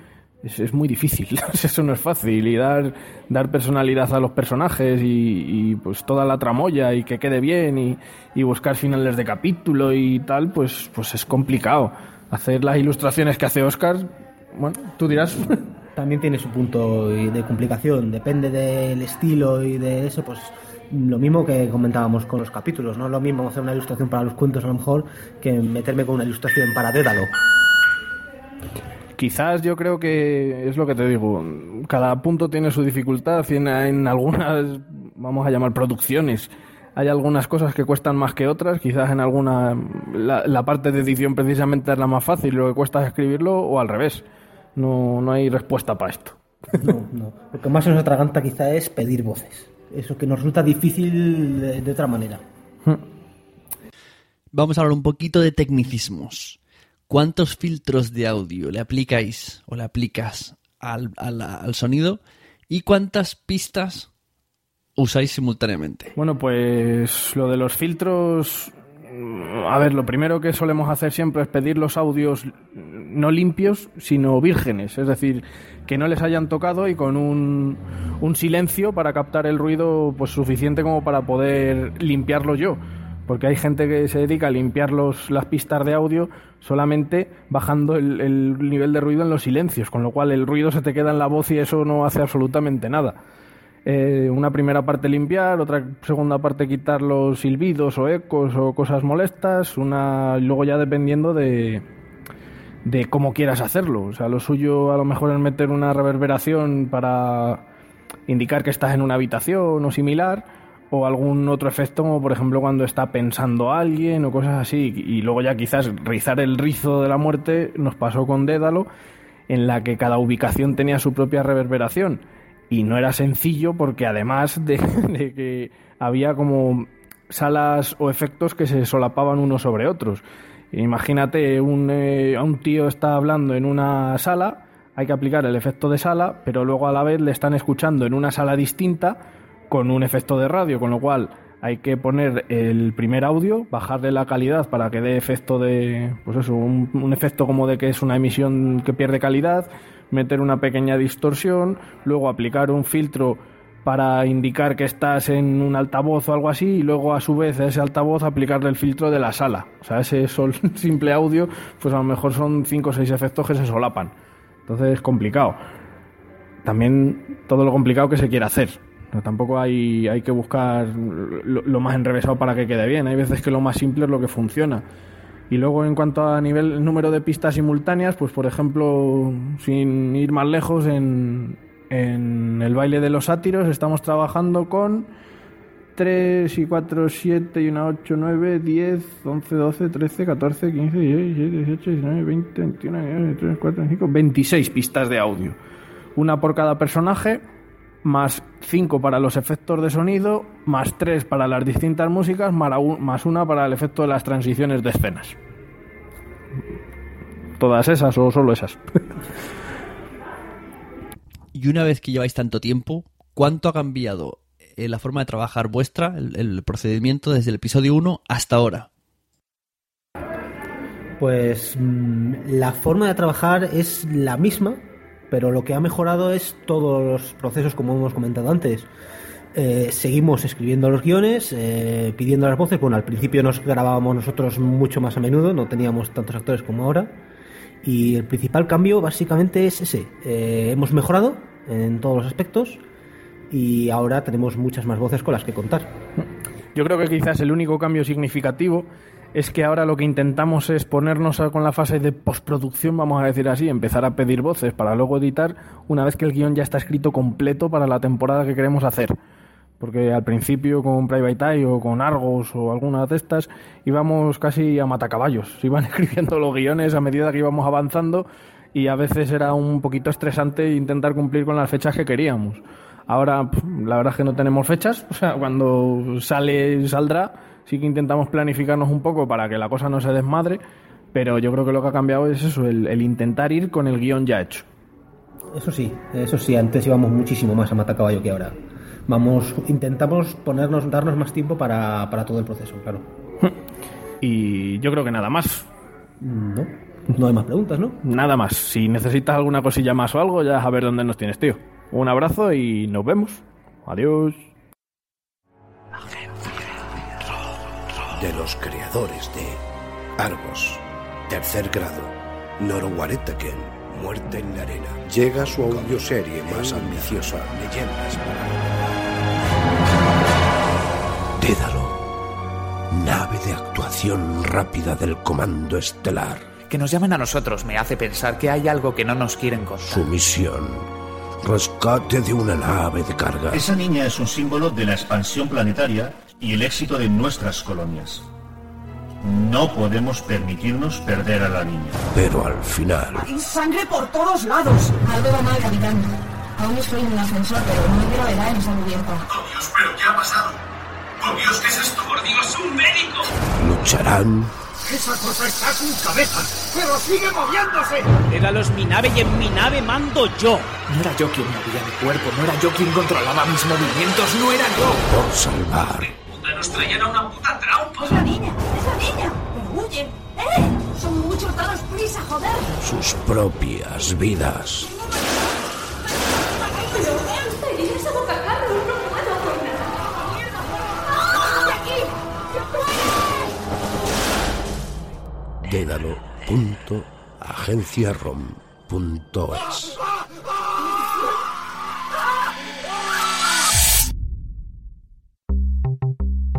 es, es muy difícil, eso no es fácil. Y dar, dar personalidad a los personajes y, pues toda la tramoya y que quede bien y, y, buscar finales de capítulo y tal, pues, pues es complicado. Hacer las ilustraciones que hace Oscar, bueno, tú dirás. También tiene su punto de complicación, depende del estilo y de eso, pues lo mismo que comentábamos con los capítulos, no es lo mismo hacer una ilustración para los cuentos a lo mejor que meterme con una ilustración para Dédalo. Quizás yo creo que es lo que te digo, cada punto tiene su dificultad en, en algunas, vamos a llamar producciones, hay algunas cosas que cuestan más que otras, quizás en alguna la, la, parte de edición precisamente es la más fácil, lo que cuesta es escribirlo o al revés. No, no hay respuesta para esto. No, no. Lo que más nos atraganta quizá es pedir voces. Eso que nos resulta difícil de, de otra manera. Vamos a hablar un poquito de tecnicismos. ¿Cuántos filtros de audio le aplicáis o le aplicas al, al, al sonido? ¿Y cuántas pistas usáis simultáneamente? Bueno, pues lo de los filtros. A ver, lo primero que solemos hacer siempre es pedir los audios no limpios, sino vírgenes, es decir, que no les hayan tocado y con un, un silencio para captar el ruido pues suficiente como para poder limpiarlo yo porque hay gente que se dedica a limpiar los, las pistas de audio solamente bajando el, el, nivel de ruido en los silencios, con lo cual el ruido se te queda en la voz y eso no hace absolutamente nada. Eh, una primera parte limpiar, otra segunda parte quitar los silbidos o ecos o cosas molestas, una luego ya dependiendo de, de cómo quieras hacerlo. O sea, lo suyo a lo mejor es meter una reverberación para indicar que estás en una habitación o similar o algún otro efecto, como por ejemplo cuando está pensando alguien o cosas así. Y luego ya quizás rizar el rizo de la muerte nos pasó con Dédalo, en la que cada ubicación tenía su propia reverberación. Y no era sencillo porque además de, de que había como salas o efectos que se solapaban unos sobre otros. Imagínate, un, eh, un tío está hablando en una sala, hay que aplicar el efecto de sala, pero luego a la vez le están escuchando en una sala distinta con un efecto de radio, con lo cual hay que poner el primer audio, bajarle la calidad para que dé efecto de, pues eso, un, un, efecto como de que es una emisión que pierde calidad, meter una pequeña distorsión, luego aplicar un filtro para indicar que estás en un altavoz o algo así y luego a su vez a ese altavoz aplicarle el filtro de la sala. O sea, ese sol, simple audio, pues a lo mejor son cinco o seis efectos que se solapan. Entonces es complicado. También todo lo complicado que se quiere hacer. No, tampoco hay, hay que buscar lo, más enrevesado para que quede bien. Hay veces que lo más simple es lo que funciona. Y luego en cuanto a nivel el número de pistas simultáneas, pues por ejemplo, sin ir más lejos, en, en el baile de los sátiros estamos trabajando con 3 y 4, 7 y una 8, 9, 10, 11, 12, 13, 14, 15, 16, 17, 18, 19, 20, 21, 22, 23, 24, 25, 26 pistas de audio. Una por cada personaje más 5 para los efectos de sonido, más 3 para las distintas músicas, más una para el efecto de las transiciones de escenas. ¿Todas esas o solo esas? y una vez que lleváis tanto tiempo, ¿cuánto ha cambiado eh, la forma de trabajar vuestra, el, el procedimiento desde el episodio 1 hasta ahora? Pues mmm, la forma de trabajar es la misma, pero lo que ha mejorado es todos los procesos como hemos comentado antes. Eh, seguimos escribiendo los guiones, eh, pidiendo las voces. Bueno, al principio nos grabábamos nosotros mucho más a menudo, no teníamos tantos actores como ahora. Y el principal cambio básicamente es ese. Eh, hemos mejorado en todos los aspectos y ahora tenemos muchas más voces con las que contar. Yo creo que quizás el único cambio significativo es que ahora lo que intentamos es ponernos con la fase de postproducción, vamos a decir así, empezar a pedir voces para luego editar una vez que el guion ya está escrito completo para la temporada que queremos hacer. Porque al principio con Private Eye o con Argos o alguna de estas íbamos casi a matacaballos. Iban escribiendo los guiones a medida que íbamos avanzando y a veces era un poquito estresante intentar cumplir con las fechas que queríamos. Ahora, la verdad es que no tenemos fechas. O sea, cuando sale, saldrá. Sí que intentamos planificarnos un poco para que la cosa no se desmadre. Pero yo creo que lo que ha cambiado es eso, el, el intentar ir con el guion ya hecho. Eso sí, eso sí, antes íbamos muchísimo más a matacaballo que ahora. Vamos, intentamos ponernos, darnos más tiempo para, para todo el proceso, claro. Y yo creo que nada más. No, no hay más preguntas, ¿no? Nada más. Si necesitas alguna cosilla más o algo, ya a ver dónde nos tienes, tío. Un abrazo y nos vemos. Adiós. De los creadores de Argos, Tercer Grado, Norowaretaken, Muerte en la Arena, llega su audioserie más ambiciosa, Leyendas para... Dédalo, nave de actuación rápida del Comando Estelar. Que nos llamen a nosotros me hace pensar que hay algo que no nos quieren contar. Su misión, rescate de una nave de carga. Esa niña es un símbolo de la expansión planetaria y el éxito de nuestras colonias. No podemos permitirnos perder a la niña. Pero al final, ¡Hay sangre por todos lados! Algo va mal, capitán. Aún estoy en el ascensor, pero no hay gravedad en esa cubierta. ¡Por Dios, pero qué ha pasado! ¡Por Dios, qué es esto! ¡Por Dios, un médico! lucharán ¡Esa cosa está sin cabeza! ¡Pero sigue moviéndose! Dédalo es mi nave y en mi nave mando yo. No era yo quien movía mi cuerpo, no era yo quien controlaba mis movimientos, no era yo. por salvar ¡Puta, nos traían a una puta trampa! ¡Es la niña! ¡Es la niña! ¡Pero huyen! ¡Eh! ¡Son muchos! ¡Danos prisa, joder! sus propias vidas. ¡Pero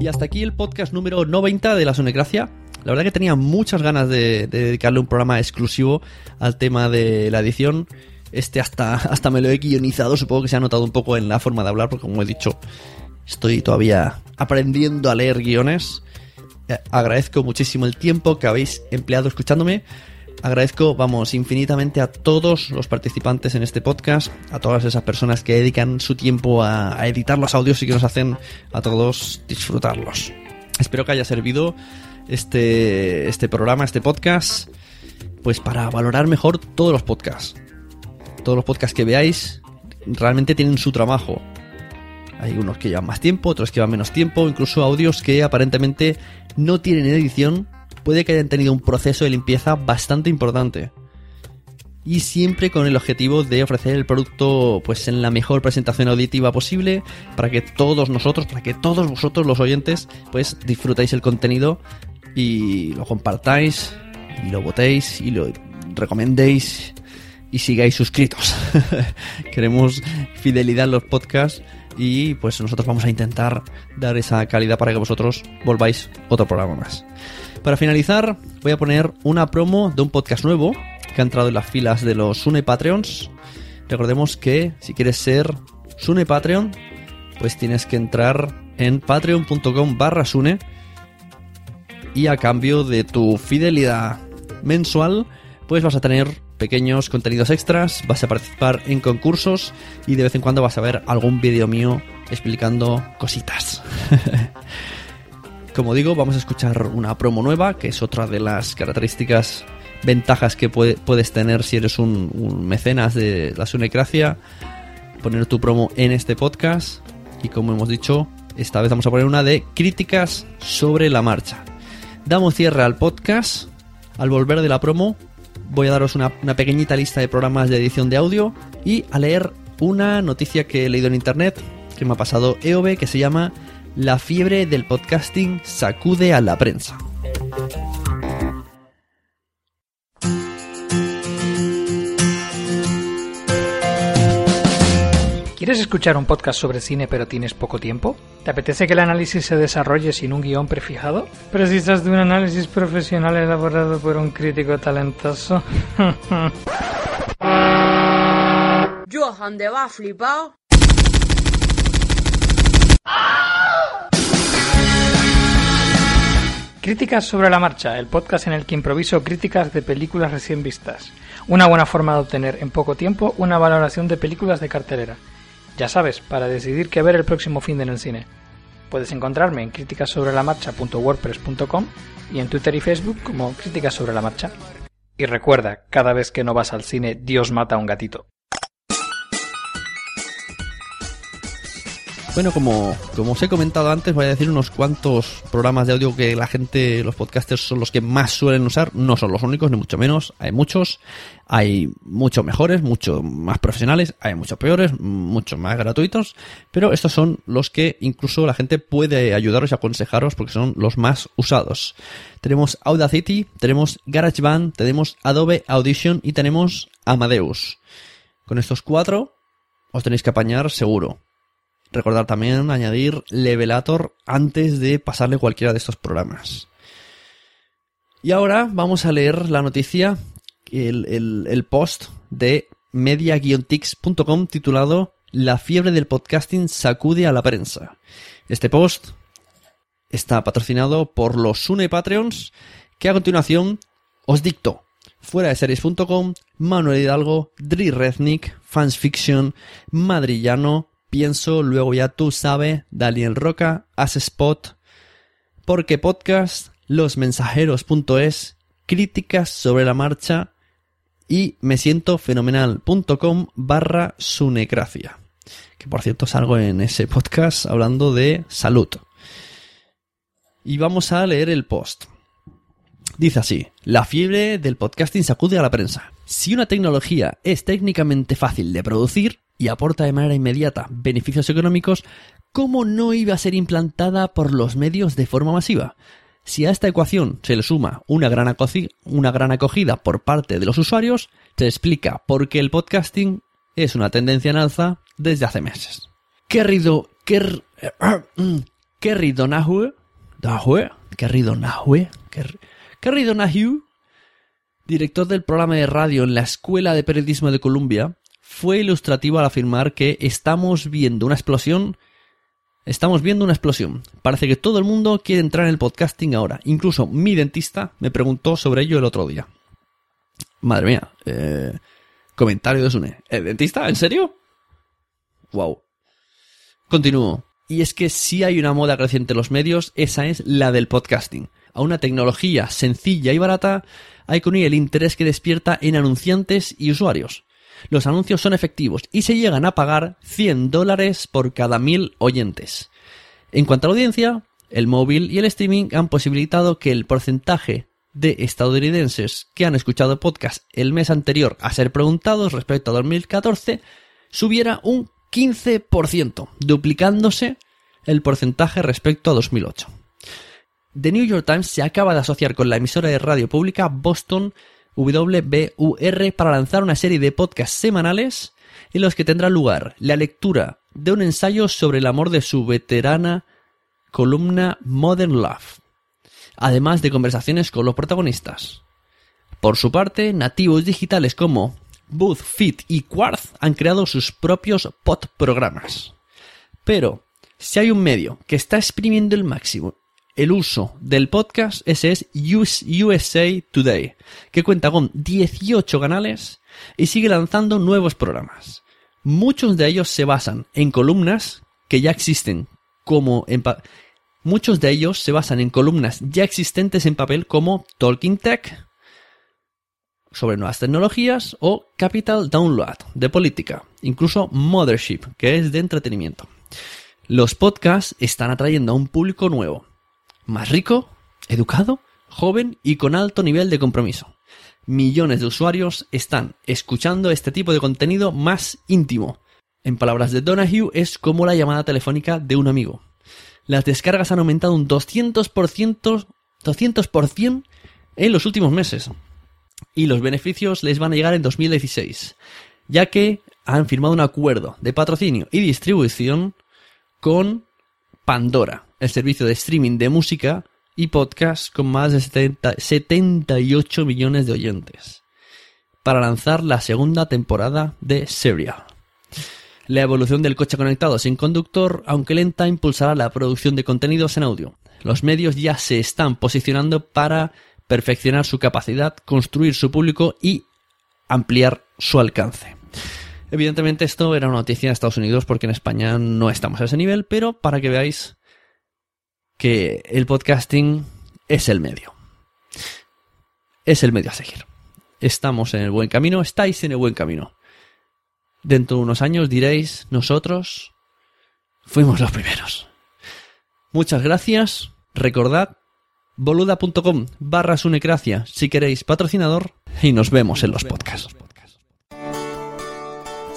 Y hasta aquí el podcast número 90 de la Sonecracia. La verdad que tenía muchas ganas de, de dedicarle un programa exclusivo al tema de la edición. Este hasta, hasta me lo he guionizado, supongo que se ha notado un poco en la forma de hablar, porque como he dicho, estoy todavía aprendiendo a leer guiones. Eh, Agradezco muchísimo el tiempo que habéis empleado escuchándome. Agradezco, vamos, infinitamente a todos los participantes en este podcast, a todas esas personas que dedican su tiempo a, editar los audios y que nos hacen a todos disfrutarlos. Espero que haya servido este, este programa, este podcast, pues para valorar mejor todos los podcasts. Todos los podcasts que veáis realmente tienen su trabajo. Hay unos que llevan más tiempo, otros que llevan menos tiempo, incluso audios que aparentemente no tienen edición, puede que hayan tenido un proceso de limpieza bastante importante. Y siempre con el objetivo de ofrecer el producto pues en la mejor presentación auditiva posible para que todos nosotros, para que todos vosotros los oyentes pues disfrutéis el contenido y lo compartáis y lo votéis y lo recomendéis y sigáis suscritos. Queremos fidelidad en los podcasts y pues nosotros vamos a intentar dar esa calidad para que vosotros volváis otro programa más. Para finalizar, voy a poner una promo de un podcast nuevo que ha entrado en las filas de los Sune Patreons. Recordemos que si quieres ser Sune Patreon, pues tienes que entrar en patreon.com barra Sune y a cambio de tu fidelidad mensual, pues vas a tener pequeños contenidos extras, vas a participar en concursos y de vez en cuando vas a ver algún vídeo mío explicando cositas. Como digo, vamos a escuchar una promo nueva, que es otra de las características, ventajas que puede- puedes tener si eres un, un mecenas de la Sunecracia. Poner tu promo en este podcast. Y como hemos dicho, esta vez vamos a poner una de críticas sobre la marcha. Damos cierre al podcast. Al volver de la promo, voy a daros una, una pequeñita lista de programas de edición de audio y a leer una noticia que he leído en internet que me ha pasado EOB que se llama La fiebre del podcasting sacude a la prensa. ¿Quieres escuchar un podcast sobre cine pero tienes poco tiempo? ¿Te apetece que el análisis se desarrolle sin un guion prefijado? ¿Precisas de un análisis profesional elaborado por un crítico talentoso? Johan de va flipado. Críticas sobre la marcha, el podcast en el que improviso críticas de películas recién vistas. Una buena forma de obtener en poco tiempo una valoración de películas de cartelera. Ya sabes, para decidir qué ver el próximo fin de en el cine. Puedes encontrarme en críticasobrelamarcha.wordpress.com y en Twitter y Facebook como Críticas sobre la Marcha. Y recuerda, cada vez que no vas al cine, Dios mata a un gatito. Bueno, como, como os he comentado antes, voy a decir unos cuantos programas de audio que la gente, los podcasters son los que más suelen usar. No son los únicos, ni mucho menos. Hay muchos. Hay muchos mejores, mucho más profesionales. Hay muchos peores, muchos más gratuitos. Pero estos son los que incluso la gente puede ayudaros y aconsejaros porque son los más usados. Tenemos Audacity, tenemos GarageBand, tenemos Adobe Audition y tenemos Amadeus. Con estos cuatro os tenéis que apañar seguro. Recordar también añadir Levelator antes de pasarle cualquiera de estos programas. Y ahora vamos a leer la noticia, el, el, post de media-tix.com titulado La fiebre del podcasting sacude a la prensa. Este post está patrocinado por los Sune Patreons que a continuación os dicto fuera de series.com, Manuel Hidalgo, Dri Rednick, Fans Fiction, Madrillano, Pienso, luego ya tú sabes, Daniel Roca, As Spot, Porque Podcast, losmensajeros.es, Críticas sobre la marcha y me siento fenomenal.com barra sunecracia. Que por cierto salgo en ese podcast hablando de salud. Y vamos a leer el post. Dice así, la fiebre del podcasting sacude a la prensa. Si una tecnología es técnicamente fácil de producir, y aporta de manera inmediata beneficios económicos, ¿cómo no iba a ser implantada por los medios de forma masiva? Si a esta ecuación se le suma una gran, acogida por parte de los usuarios, se explica por qué el podcasting es una tendencia en alza desde hace meses. Donahue, Donahue, Kerry Donahue, Kerry Donahue, director del programa de radio en la Escuela de Periodismo de Columbia, fue ilustrativo al afirmar que estamos viendo una explosión. Estamos viendo una explosión. Parece que todo el mundo quiere entrar en el podcasting ahora. Incluso mi dentista me preguntó sobre ello el otro día. Madre mía. Eh, comentario de Sune. ¿El dentista? ¿En serio? Wow. Continúo. Y es que si hay una moda creciente en los medios, esa es la del podcasting. A una tecnología sencilla y barata hay que unir el interés que despierta en anunciantes y usuarios los anuncios son efectivos y se llegan a pagar 100 dólares por cada mil oyentes. En cuanto a la audiencia, el móvil y el streaming han posibilitado que el porcentaje de estadounidenses que han escuchado podcast el mes anterior a ser preguntados respecto a 2014 subiera un 15%, duplicándose el porcentaje respecto a 2008. The New York Times se acaba de asociar con la emisora de radio pública Boston WBUR para lanzar una serie de podcasts semanales en los que tendrá lugar la lectura de un ensayo sobre el amor de su veterana columna Modern Love, además de conversaciones con los protagonistas. Por su parte, nativos digitales como Booth, Fit y Quartz han creado sus propios pod programas. Pero, si hay un medio que está exprimiendo el máximo el uso del podcast, ese es USA Today, que cuenta con 18 canales y sigue lanzando nuevos programas. Muchos de ellos se basan en columnas que ya existen como en muchos de ellos se basan en columnas ya existentes en papel como Talking Tech sobre nuevas tecnologías o Capital Download de política, incluso Mothership, que es de entretenimiento. Los podcasts están atrayendo a un público nuevo, más rico, educado, joven y con alto nivel de compromiso. Millones de usuarios están escuchando este tipo de contenido más íntimo. En palabras de Donahue, es como la llamada telefónica de un amigo. Las descargas han aumentado un 200%, 200% en los últimos meses. Y los beneficios les van a llegar en 2016, ya que han firmado un acuerdo de patrocinio y distribución con Pandora, el servicio de streaming de música y podcast con más de 78 millones de oyentes, para lanzar la segunda temporada de Serial. La evolución del coche conectado sin conductor, aunque lenta, impulsará la producción de contenidos en audio. Los medios ya se están posicionando para perfeccionar su capacidad, construir su público y ampliar su alcance. Evidentemente esto era una noticia de Estados Unidos porque en España no estamos a ese nivel, pero para que veáis que el podcasting es el medio. Es el medio a seguir. Estamos en el buen camino, estáis en el buen camino. Dentro de unos años diréis, nosotros fuimos los primeros. Muchas gracias. Recordad boluda.com barra sunecracia si queréis patrocinador y nos vemos en los podcasts.